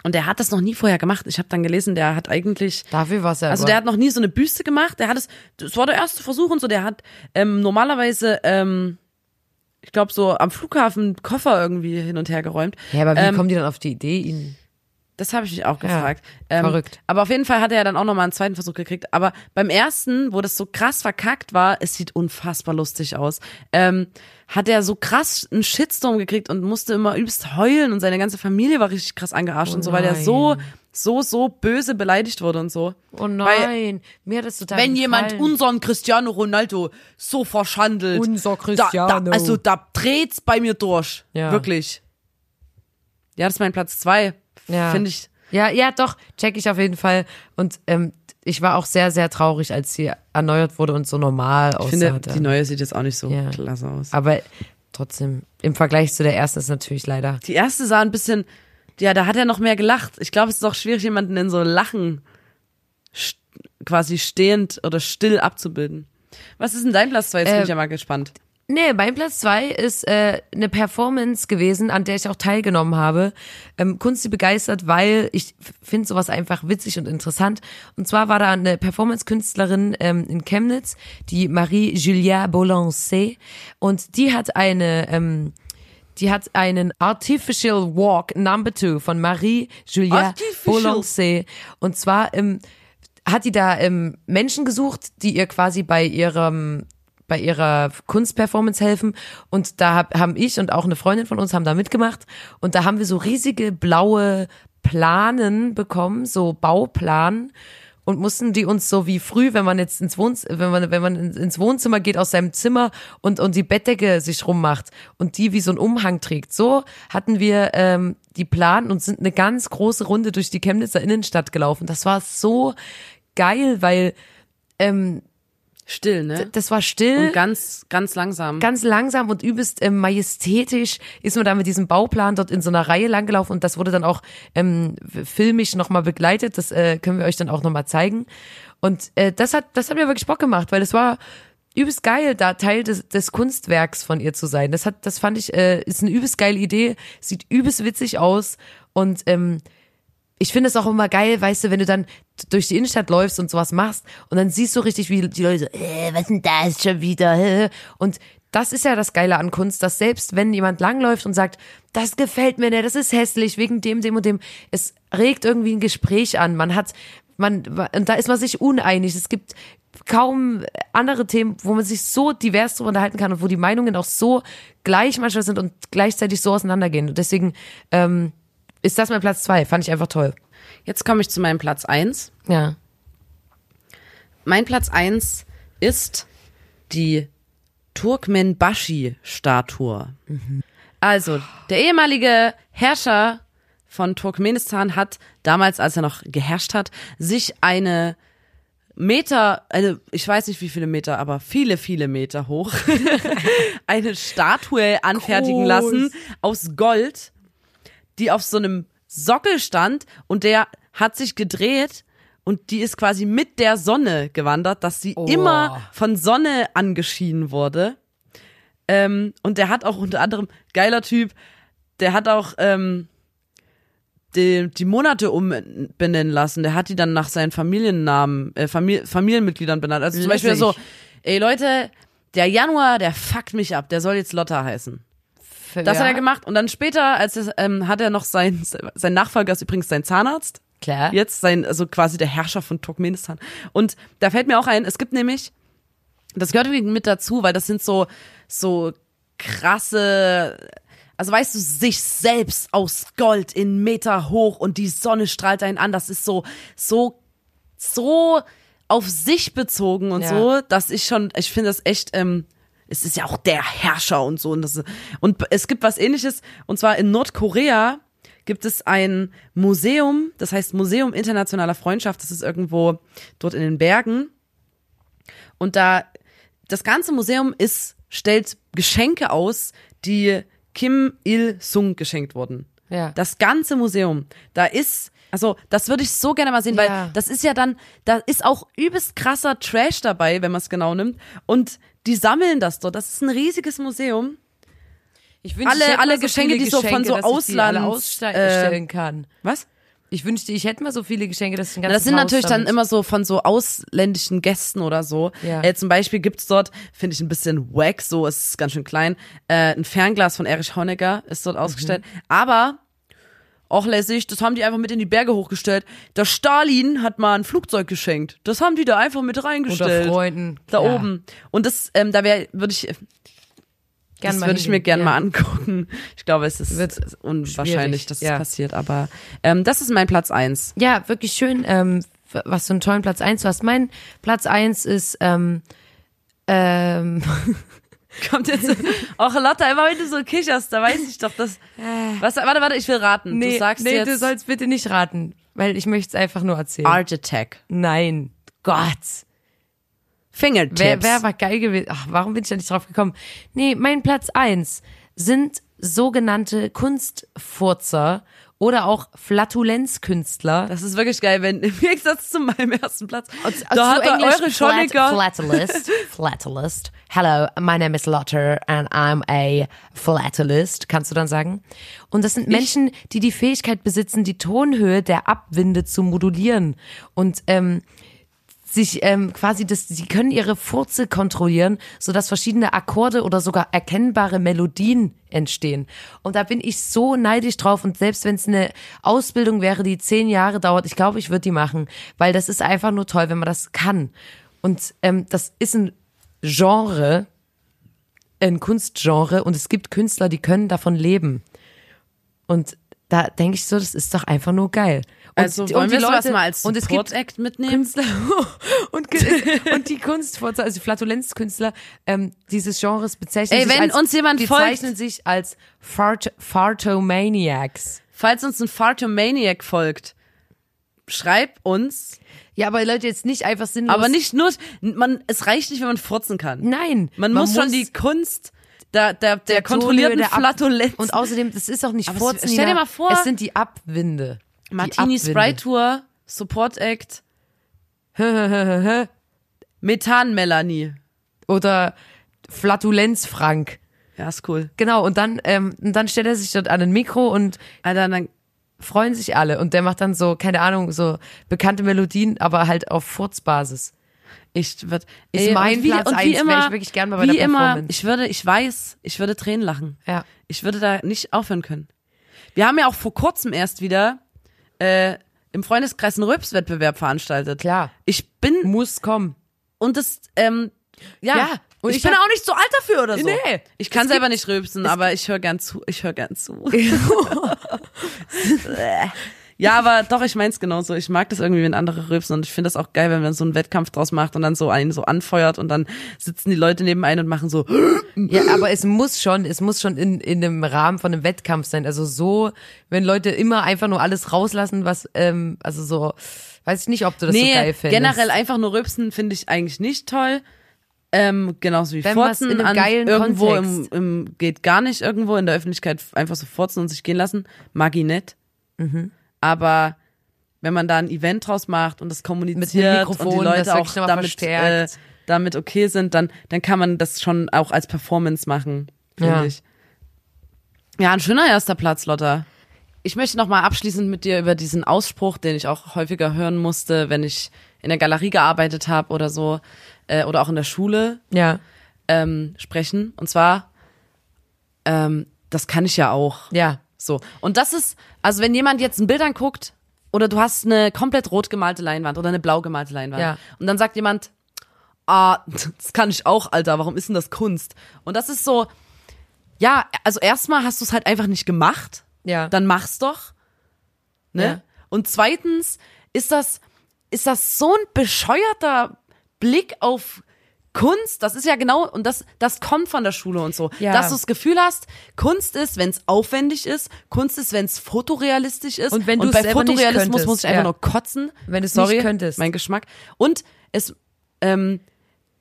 Und der hat das noch nie vorher gemacht. Ich habe dann gelesen, der hat eigentlich Dafür war es ja also der hat noch nie so eine Büste gemacht. Der hat es, das war der erste Versuch und so. Der hat ähm, normalerweise, ähm, ich glaube so am Flughafen Koffer irgendwie hin und her geräumt. Ja, aber wie ähm, kommen die dann auf die Idee, ihn Das habe ich mich auch Ja, gefragt. ähm, verrückt. Aber auf jeden Fall hat er ja dann auch nochmal einen zweiten Versuch gekriegt. Aber beim ersten, wo das so krass verkackt war, es sieht unfassbar lustig aus, ähm, hat er so krass einen Shitstorm gekriegt und musste immer übelst heulen und seine ganze Familie war richtig krass angearscht Oh und so, weil er so, so, so böse beleidigt wurde und so. Oh nein, mir hat das total Wenn jemand gefallen. unseren Cristiano Ronaldo so verschandelt, Unser da, Cristiano. da, also da dreht's bei mir durch. Ja. Wirklich. Ja, das ist mein Platz zwei. Ja. Finde ich. Ja, ja, doch, check ich auf jeden Fall. Und ähm, ich war auch sehr, sehr traurig, als sie erneuert wurde und so normal Ich finde, aussah. die neue sieht jetzt auch nicht so Ja. klasse aus. Aber trotzdem, im Vergleich zu der ersten ist natürlich leider. Die erste sah ein bisschen, ja, da hat er noch mehr gelacht. Ich glaube, es ist auch schwierig, jemanden in so Lachen quasi stehend oder still abzubilden. Was ist denn dein Platz zwei? Jetzt bin Äh, ich ja mal gespannt. Nee, mein Platz zwei ist äh, eine Performance gewesen, an der ich auch teilgenommen habe. Ähm, Kunst, die begeistert, weil ich finde sowas einfach witzig und interessant. Und zwar war da eine Performance-Künstlerin ähm, in Chemnitz, die Marie-Julia Boulanger. Und die hat eine... Ähm, die hat einen Artificial Walk Number Two von Marie-Julia. Boulanger. Und zwar ähm, hat die da ähm, Menschen gesucht, die ihr quasi bei ihrem bei ihrer Kunstperformance helfen. Und da hab, haben ich und auch eine Freundin von uns haben da mitgemacht. Und da haben wir so riesige blaue Planen bekommen, so Bauplan. Und mussten die uns so wie früh, wenn man jetzt ins Wohnzimmer, wenn man wenn man ins Wohnzimmer geht aus seinem Zimmer und und die Bettdecke sich rummacht und die wie so ein Umhang trägt, so hatten wir ähm, die Plan und sind eine ganz große Runde durch die Chemnitzer Innenstadt gelaufen. Das war so geil, weil ähm, Still, ne? das war still Und ganz, ganz langsam. ganz langsam und übelst ähm, majestätisch ist man da mit diesem Bauplan dort in so einer Reihe langgelaufen und das wurde dann auch ähm, filmisch nochmal begleitet. Das äh, können wir euch dann auch nochmal zeigen. Und äh, das hat, das hat mir wirklich Bock gemacht, weil es war übelst geil, da Teil des, des Kunstwerks von ihr zu sein. Das hat, das fand ich, äh, ist eine übelst geile Idee, sieht übelst witzig aus und ähm, ich finde es auch immer geil, weißt du, wenn du dann durch die Innenstadt läufst und sowas machst und dann siehst du richtig, wie die Leute so, äh, was denn das schon wieder? äh?" Und das ist ja das Geile an Kunst, dass selbst wenn jemand langläuft und sagt, das gefällt mir nicht, das ist hässlich, wegen dem, dem und dem, es regt irgendwie ein Gespräch an. Man hat, man, und da ist man sich uneinig. Es gibt kaum andere Themen, wo man sich so divers drüber unterhalten kann und wo die Meinungen auch so gleich manchmal sind und gleichzeitig so auseinandergehen. Und deswegen ähm, ist das mein Platz zwei. Fand ich einfach toll. Jetzt komme ich zu meinem Platz eins. Ja. Mein Platz eins ist die Turkmenbashi-Statue. Also, der ehemalige Herrscher von Turkmenistan hat damals, als er noch geherrscht hat, sich eine Meter, eine, ich weiß nicht wie viele Meter, aber viele, viele Meter hoch, eine Statue anfertigen Groß. lassen aus Gold, die auf so einem Sockel stand und der hat sich gedreht und die ist quasi mit der Sonne gewandert, dass sie Oh. immer von Sonne angeschienen wurde. Ähm, und der hat auch unter anderem, geiler Typ, der hat auch ähm, die, die Monate umbenennen lassen. Der hat die dann nach seinen Familiennamen, äh, Famili Familienmitgliedern benannt. Also zum Beispiel Lässig. so, ey Leute, der Januar, der fuckt mich ab, der soll jetzt Lotta heißen. Das ja, hat er gemacht und dann später, als es, ähm, hat er noch sein, sein Nachfolger ist übrigens sein Zahnarzt. Klar. Jetzt sein, also quasi der Herrscher von Turkmenistan. Und da fällt mir auch ein, es gibt nämlich, das gehört irgendwie mit dazu, weil das sind so, so krasse, also weißt du, sich selbst aus Gold in Meter hoch und die Sonne strahlt einen an. Das ist so, so, so auf sich bezogen und Ja. so, dass ich schon, ich finde das echt, ähm, es ist ja auch der Herrscher und so. Und, das, und es gibt was ähnliches, und zwar in Nordkorea gibt es ein Museum, das heißt Museum internationaler Freundschaft, das ist irgendwo dort in den Bergen. Und da, das ganze Museum ist, stellt Geschenke aus, die Kim Il-sung geschenkt wurden. Ja. Das ganze Museum. Da ist, also, das würde ich so gerne mal sehen, Ja. weil das ist ja dann, da ist auch übelst krasser Trash dabei, wenn man es genau nimmt. Und die sammeln das dort. Das ist ein riesiges Museum. Ich wünschte, Alle- ich hätte alle mal so Geschenke, viele die so von so Auslands- ausstellen kann. Was? Ich wünschte, ich hätte mal so viele Geschenke, dass ich ein Na, ganzes Das sind Haus natürlich dann damit- immer so von so ausländischen Gästen oder so. Ja. Äh, zum Beispiel gibt's dort, finde ich ein bisschen wack, so es ist ganz schön klein, äh, ein Fernglas von Erich Honecker ist dort ausgestellt. Mhm. Aber auch lässig, das haben die einfach mit in die Berge hochgestellt. Der Stalin hat mal ein Flugzeug geschenkt. Das haben die da einfach mit unter reingestellt. Freunden. Da ja, oben. Und das, ähm, da wäre, würde ich, Gern das würde ich mir gerne ja. mal angucken. Ich glaube, es ist Wird unwahrscheinlich, dass es ja. passiert, aber ähm, das ist mein Platz eins. Ja, wirklich schön, ähm, was für einen tollen Platz eins du hast. Mein Platz eins ist, ähm, ähm, Kommt jetzt. Och, Lotta, immer wenn du so kicherst, da weiß ich doch, dass. Was, warte, warte, ich will raten. nee, du sagst nee, jetzt. du sollst bitte nicht raten, weil ich möchte es einfach nur erzählen. Art Attack. Nein, Gott. Fingertips. Wer, wer war geil gewesen? Ach, warum bin ich da nicht drauf gekommen? Nee, mein Platz eins sind sogenannte Kunstfurzer oder auch Flatulenzkünstler. das ist wirklich geil, wenn im Gegensatz zu meinem ersten Platz. Also da hat Englisch eure flat, Schoniker. Flatulist. Flatulist. Hello, my name is Lotte and I'm a Flatulist, kannst du dann sagen. Und das sind Menschen, die die Fähigkeit besitzen, die Tonhöhe der Abwinde zu modulieren und ähm, sich ähm, quasi das, sie können ihre Furze kontrollieren, sodass verschiedene Akkorde oder sogar erkennbare Melodien entstehen. Und da bin ich so neidisch drauf. Und selbst wenn es eine Ausbildung wäre, die zehn Jahre dauert, ich glaube, ich würde die machen, weil das ist einfach nur toll, wenn man das kann. Und ähm, das ist ein Genre, ein Kunstgenre, und es gibt Künstler, die können davon leben. Und da denke ich so, das ist doch einfach nur geil. Und, Also wollen und wir die sowas Leute- mal als und es gibt Support-Act mitnehmen? Künstler und, und die Kunstfurzer, also die Flatulenzkünstler ähm, dieses Genres bezeichnen Ey, sich wenn als, uns jemand die folgt- zeichnen sich als Fart Fartomaniacs. Falls uns ein Fartomaniac folgt, schreib uns. Ja, aber Leute, jetzt nicht einfach sinnlos. Aber nicht nur, man, es reicht nicht, wenn man furzen kann. Nein. Man, muss schon die Kunst der, der, der, der kontrollierten der Flatulenz. Und außerdem, das ist auch nicht Furzen. stell dir mal vor- Es sind die Abwinde. Martini. Spray Tour, Support Act, Methan Melanie. Oder Flatulenz Frank. Ja, ist cool. Genau, und dann, ähm, und dann stellt er sich dort an ein Mikro und Alter, dann, freuen sich alle. Und der macht dann so, keine Ahnung, so bekannte Melodien, aber halt auf Furzbasis. Ich würde, Ist mein Platz eins, wär ich wirklich gern mal bei wie der immer, ich würde, ich weiß, ich würde Tränen lachen. Ja. Ich würde da nicht aufhören können. Wir haben ja auch vor kurzem erst wieder äh, im Freundeskreis einen Röpswettbewerb veranstaltet. Klar. Ich bin Muss kommen. und das ähm, ja, Ja, und ich, ich bin hab- auch nicht so alt dafür oder so. Nee. Ich kann selber gibt- nicht rülpsen, aber ich höre gern zu. Ich höre gern zu. ja, aber doch, ich mein's genauso. Ich mag das irgendwie, wenn andere rülpsen und ich finde das auch geil, wenn man so einen Wettkampf draus macht und dann so einen so anfeuert und dann sitzen die Leute neben einem und machen so. Ja, aber es muss schon, es muss schon in, in einem Rahmen von einem Wettkampf sein. Also so, wenn Leute immer einfach nur alles rauslassen, was, ähm, also so, weiß ich nicht, ob du das so geil findest. generell einfach nur rülpsen finde ich eigentlich nicht toll. Ähm, genauso wie Wenn Furzen in einem an, geilen irgendwo im, im, geht gar nicht irgendwo in der Öffentlichkeit einfach so furzen und sich gehen lassen. Mag ich nicht. Mhm. Aber wenn man da ein Event draus macht und das kommuniziert und Mikrofon, die Leute auch nochmal damit, äh, damit okay sind, dann, dann kann man das schon auch als Performance machen, finde Ja. ich. Ja, ein schöner erster Platz, Lotta. Ich möchte noch mal abschließend mit dir über diesen Ausspruch, den ich auch häufiger hören musste, wenn ich in der Galerie gearbeitet habe oder so, äh, oder auch in der Schule Ja, ähm, sprechen. Und zwar, ähm, das kann ich ja auch. ja. So. Und das ist, also wenn jemand jetzt ein Bild anguckt oder du hast eine komplett rot gemalte Leinwand oder eine blau gemalte Leinwand Ja. und dann sagt jemand, ah, das kann ich auch, Alter, warum ist denn das Kunst? Und das ist so, ja, also erstmal hast du es halt einfach nicht gemacht. Ja. Dann mach's doch. Ne? Ja. Und zweitens ist das, ist das so ein bescheuerter Blick auf Kunst, das ist ja genau, und das, das kommt von der Schule und so, Ja. dass du das Gefühl hast, Kunst ist, wenn es aufwendig ist, Kunst ist, wenn es fotorealistisch ist. Und wenn du und es bei Fotorealismus könntest, muss ich einfach ja. nur kotzen. Wenn du es nicht könntest. Mein Geschmack. Und es, ähm,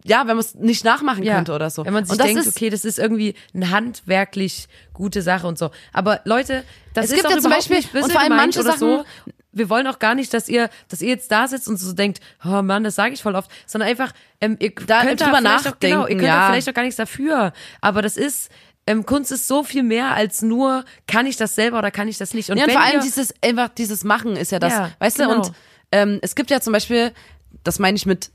ja, wenn man es nicht nachmachen könnte oder so. Wenn man sich denkt, ist, okay, das ist irgendwie eine handwerklich gute Sache und so. Aber Leute, das Es ist gibt ja zum Beispiel- und vor allem manche oder so. Wir wollen auch gar nicht, dass ihr, dass ihr jetzt da sitzt und so denkt, oh Mann, das sage ich voll oft, sondern einfach, ähm, ihr Da könnt drüber vielleicht auch, genau, ihr nachdenken, könnt ja. vielleicht auch gar nichts dafür. Aber das ist, ähm, Kunst ist so viel mehr als nur, kann ich das selber oder kann ich das nicht? Und Ja, und vor allem ihr, dieses, einfach dieses Machen ist ja das, Ja, weißt genau. du, und ähm, es gibt ja zum Beispiel, das meine ich mit,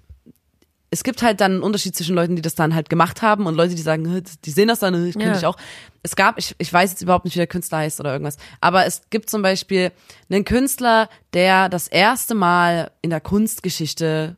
es gibt halt dann einen Unterschied zwischen Leuten, die das dann halt gemacht haben und Leute, die sagen, "Hä, die sehen das dann, ich könnte Ja. ich auch. Es gab, ich, ich weiß jetzt überhaupt nicht, wie der Künstler heißt oder irgendwas, aber es gibt zum Beispiel einen Künstler, der das erste Mal in der Kunstgeschichte,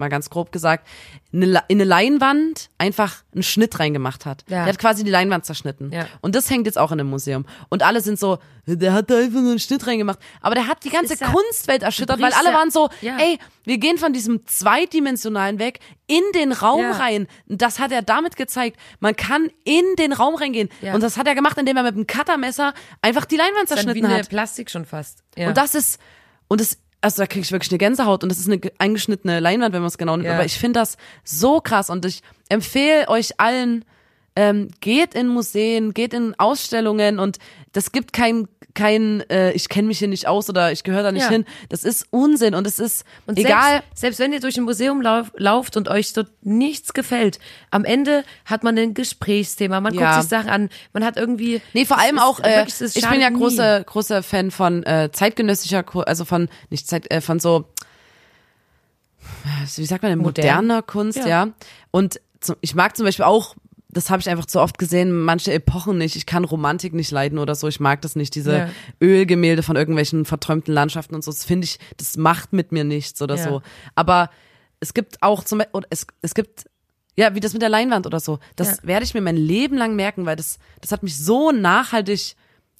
mal ganz grob gesagt, in eine Leinwand einfach einen Schnitt reingemacht hat. Ja. Der hat quasi die Leinwand zerschnitten. Ja. Und das hängt jetzt auch in einem Museum. Und alle sind so, der hat da einfach nur einen Schnitt reingemacht. Aber der hat die ganze ja- Kunstwelt erschüttert, weil alle waren so, ey, wir gehen von diesem zweidimensionalen weg in den Raum rein. Das hat er damit gezeigt. Man kann in den Raum reingehen. Und das hat er gemacht, indem er mit dem Cuttermesser einfach die Leinwand zerschnitten eine hat. Plastik schon fast. Und das ist, und das, also da kriege ich wirklich eine Gänsehaut und das ist eine ge- eingeschnittene Leinwand, wenn man es genau nimmt. Ja. Aber ich finde das so krass und ich empfehle euch allen, ähm, geht in Museen, geht in Ausstellungen und das gibt kein, kein, äh, ich kenne mich hier nicht aus oder ich gehöre da nicht Ja. hin. Das ist Unsinn und es ist Und egal. Selbst, selbst wenn ihr durch ein Museum lauf, lauft und euch dort nichts gefällt, am Ende hat man ein Gesprächsthema, man Ja. guckt sich Sachen an, man hat irgendwie. Nee, vor allem auch, äh, wirklich, ich bin ja großer, großer Fan von äh, zeitgenössischer, also von, nicht Zeit, äh, von so, wie sagt man denn, Modern. moderner Kunst, Ja. ja. Und ich mag zum Beispiel auch, das habe ich einfach zu oft gesehen, manche Epochen nicht. Ich kann Romantik nicht leiden oder so. Ich mag das nicht, diese Ja. Ölgemälde von irgendwelchen verträumten Landschaften und so. Das finde ich, das macht mit mir nichts oder Ja. so. Aber es gibt auch zum Beispiel, es, es gibt ja, wie das mit der Leinwand oder so. Das Ja. werde ich mir mein Leben lang merken, weil das, das hat mich so nachhaltig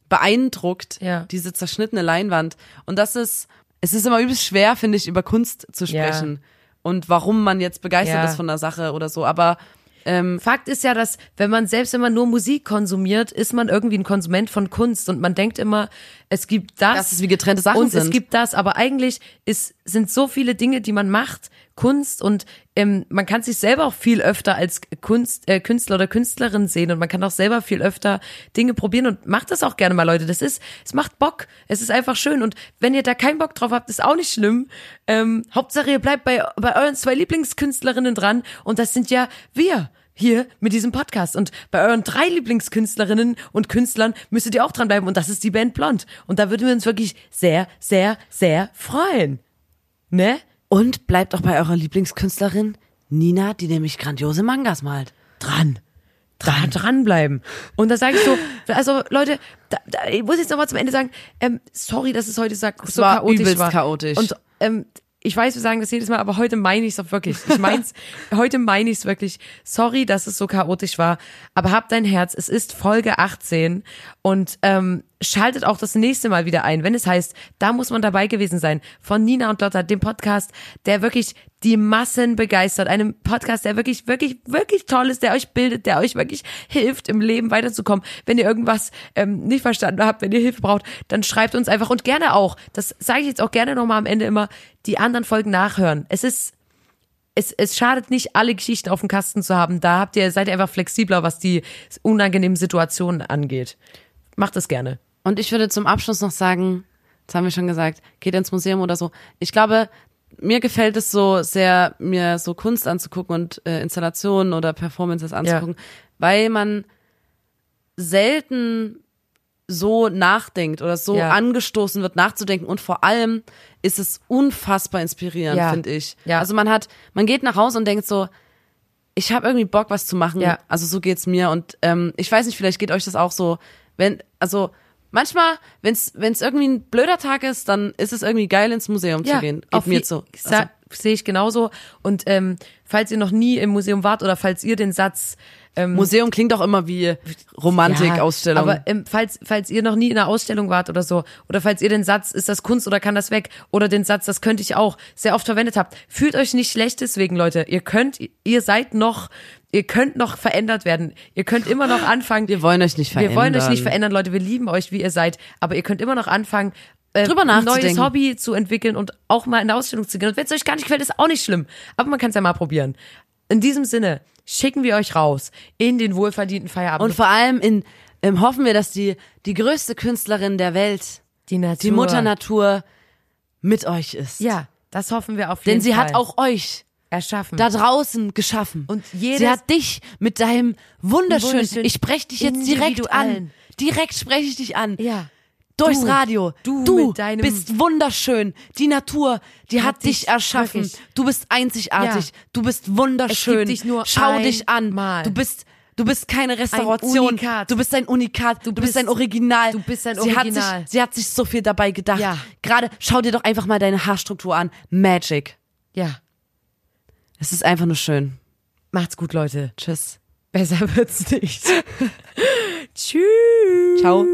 beeindruckt, Ja. diese zerschnittene Leinwand. Und das ist, es ist immer übelst schwer, finde ich, über Kunst zu sprechen. Und warum man jetzt begeistert ist von der Sache oder so. Aber ähm, Fakt ist ja, dass wenn man selbst wenn man nur Musik konsumiert, ist man irgendwie ein Konsument von Kunst. Und man denkt immer, es gibt das, Dass es wie getrennte Sachen und es sind. gibt das, aber eigentlich ist, sind so viele Dinge, die man macht, Kunst und ähm, man kann sich selber auch viel öfter als Kunst, äh, Künstler oder Künstlerin sehen und man kann auch selber viel öfter Dinge probieren und macht das auch gerne mal, Leute. Das ist, es macht Bock, es ist einfach schön und wenn ihr da keinen Bock drauf habt, ist auch nicht schlimm. Ähm, Hauptsache ihr bleibt bei, bei euren zwei Lieblingskünstlerinnen dran und das sind ja wir hier mit diesem Podcast. Und bei euren drei Lieblingskünstlerinnen und Künstlern müsstet ihr auch dranbleiben. Und das ist die Band Blond. Und da würden wir uns wirklich sehr, sehr, sehr freuen. Ne? und bleibt auch bei eurer Lieblingskünstlerin Nina, die nämlich grandiose Mangas malt. Dran. Dran, dranbleiben. Und da sage ich so, also Leute, da, da, ich muss jetzt nochmal zum Ende sagen, ähm, sorry, dass es heute so, so war chaotisch übelst war. chaotisch. Und ähm, ich weiß, wir sagen das jedes Mal, aber heute meine ich es auch wirklich. Ich mein's, heute meine ich es wirklich. Sorry, dass es so chaotisch war. Aber habt dein Herz, es ist Folge 18 und ähm, schaltet auch das nächste Mal wieder ein, wenn es heißt, da muss man dabei gewesen sein. Von Nina und Lotta, dem Podcast, der wirklich die Massen begeistert. Einem Podcast, der wirklich, wirklich, wirklich toll ist, der euch bildet, der euch wirklich hilft, im Leben weiterzukommen. Wenn ihr irgendwas ähm, nicht verstanden habt, wenn ihr Hilfe braucht, dann schreibt uns einfach und gerne auch, das sage ich jetzt auch gerne nochmal am Ende immer, die anderen Folgen nachhören. Es ist es, es schadet nicht, alle Geschichten auf dem Kasten zu haben. Da habt ihr, seid ihr einfach flexibler, was die unangenehmen Situationen angeht. Macht es gerne. Und ich würde zum Abschluss noch sagen, das haben wir schon gesagt, geht ins Museum oder so. Ich glaube, mir gefällt es so sehr, mir so Kunst anzugucken und äh, Installationen oder Performances anzugucken, weil man selten so nachdenkt oder so Ja. angestoßen wird, nachzudenken und vor allem ist es unfassbar inspirierend, Ja. finde ich. Ja. Also man hat, man geht nach Hause und denkt so, ich habe irgendwie Bock, was zu machen. Ja. Also so geht's mir und ähm, ich weiß nicht, vielleicht geht euch das auch so, wenn also manchmal, wenn's wenn's irgendwie ein blöder Tag ist, dann ist es irgendwie geil ins Museum zu gehen. Geht auf mir je- so. sa- Sehe ich genauso. Und ähm, falls ihr noch nie im Museum wart oder falls ihr den Satz Ähm, Museum klingt auch immer wie Romantik-Ausstellung. aber ähm, falls, falls ihr noch nie in einer Ausstellung wart oder so, oder falls ihr den Satz, ist das Kunst oder kann das weg, oder den Satz, das könnte ich auch, sehr oft verwendet habt, fühlt euch nicht schlecht deswegen, Leute. Ihr könnt, ihr seid noch, ihr könnt noch verändert werden. Ihr könnt immer noch anfangen. wir wollen euch nicht verändern. Wir wollen euch nicht verändern, Leute. Wir lieben euch, wie ihr seid. Aber ihr könnt immer noch anfangen, äh, Drüber ein nachzudenken. neues Hobby zu entwickeln und auch mal in eine Ausstellung zu gehen. Und wenn es euch gar nicht gefällt, ist auch nicht schlimm. Aber man kann es ja mal probieren. In diesem Sinne schicken wir euch raus in den wohlverdienten Feierabend. Und vor allem in, ähm, hoffen wir, dass die, die größte Künstlerin der Welt, die Natur. die Mutter Natur, mit euch ist. Ja, das hoffen wir auf jeden Denn sie Fall. hat auch euch erschaffen. da draußen geschaffen. Und jedes- sie hat dich mit deinem wunderschönen, Wunderschön ich spreche dich jetzt direkt an. Direkt spreche ich dich an. ja. Durchs Du, Radio. du deinem- bist wunderschön. Die Natur, die hat, Hat dich erschaffen. wirklich- Du bist einzigartig. Ja. Du bist wunderschön. Dich nur Schau dich an. einmal. Du bist Du bist keine Restauration. Du bist ein Unikat. Du, bist, bist- ein Original. du bist ein Sie hat, Original. sich, sie hat sich so viel dabei gedacht. Ja. Gerade schau dir doch einfach mal deine Haarstruktur an. Magic. Ja. Es ist einfach nur schön. Macht's gut, Leute. Tschüss. Besser wird's nicht. Tschüss. Ciao.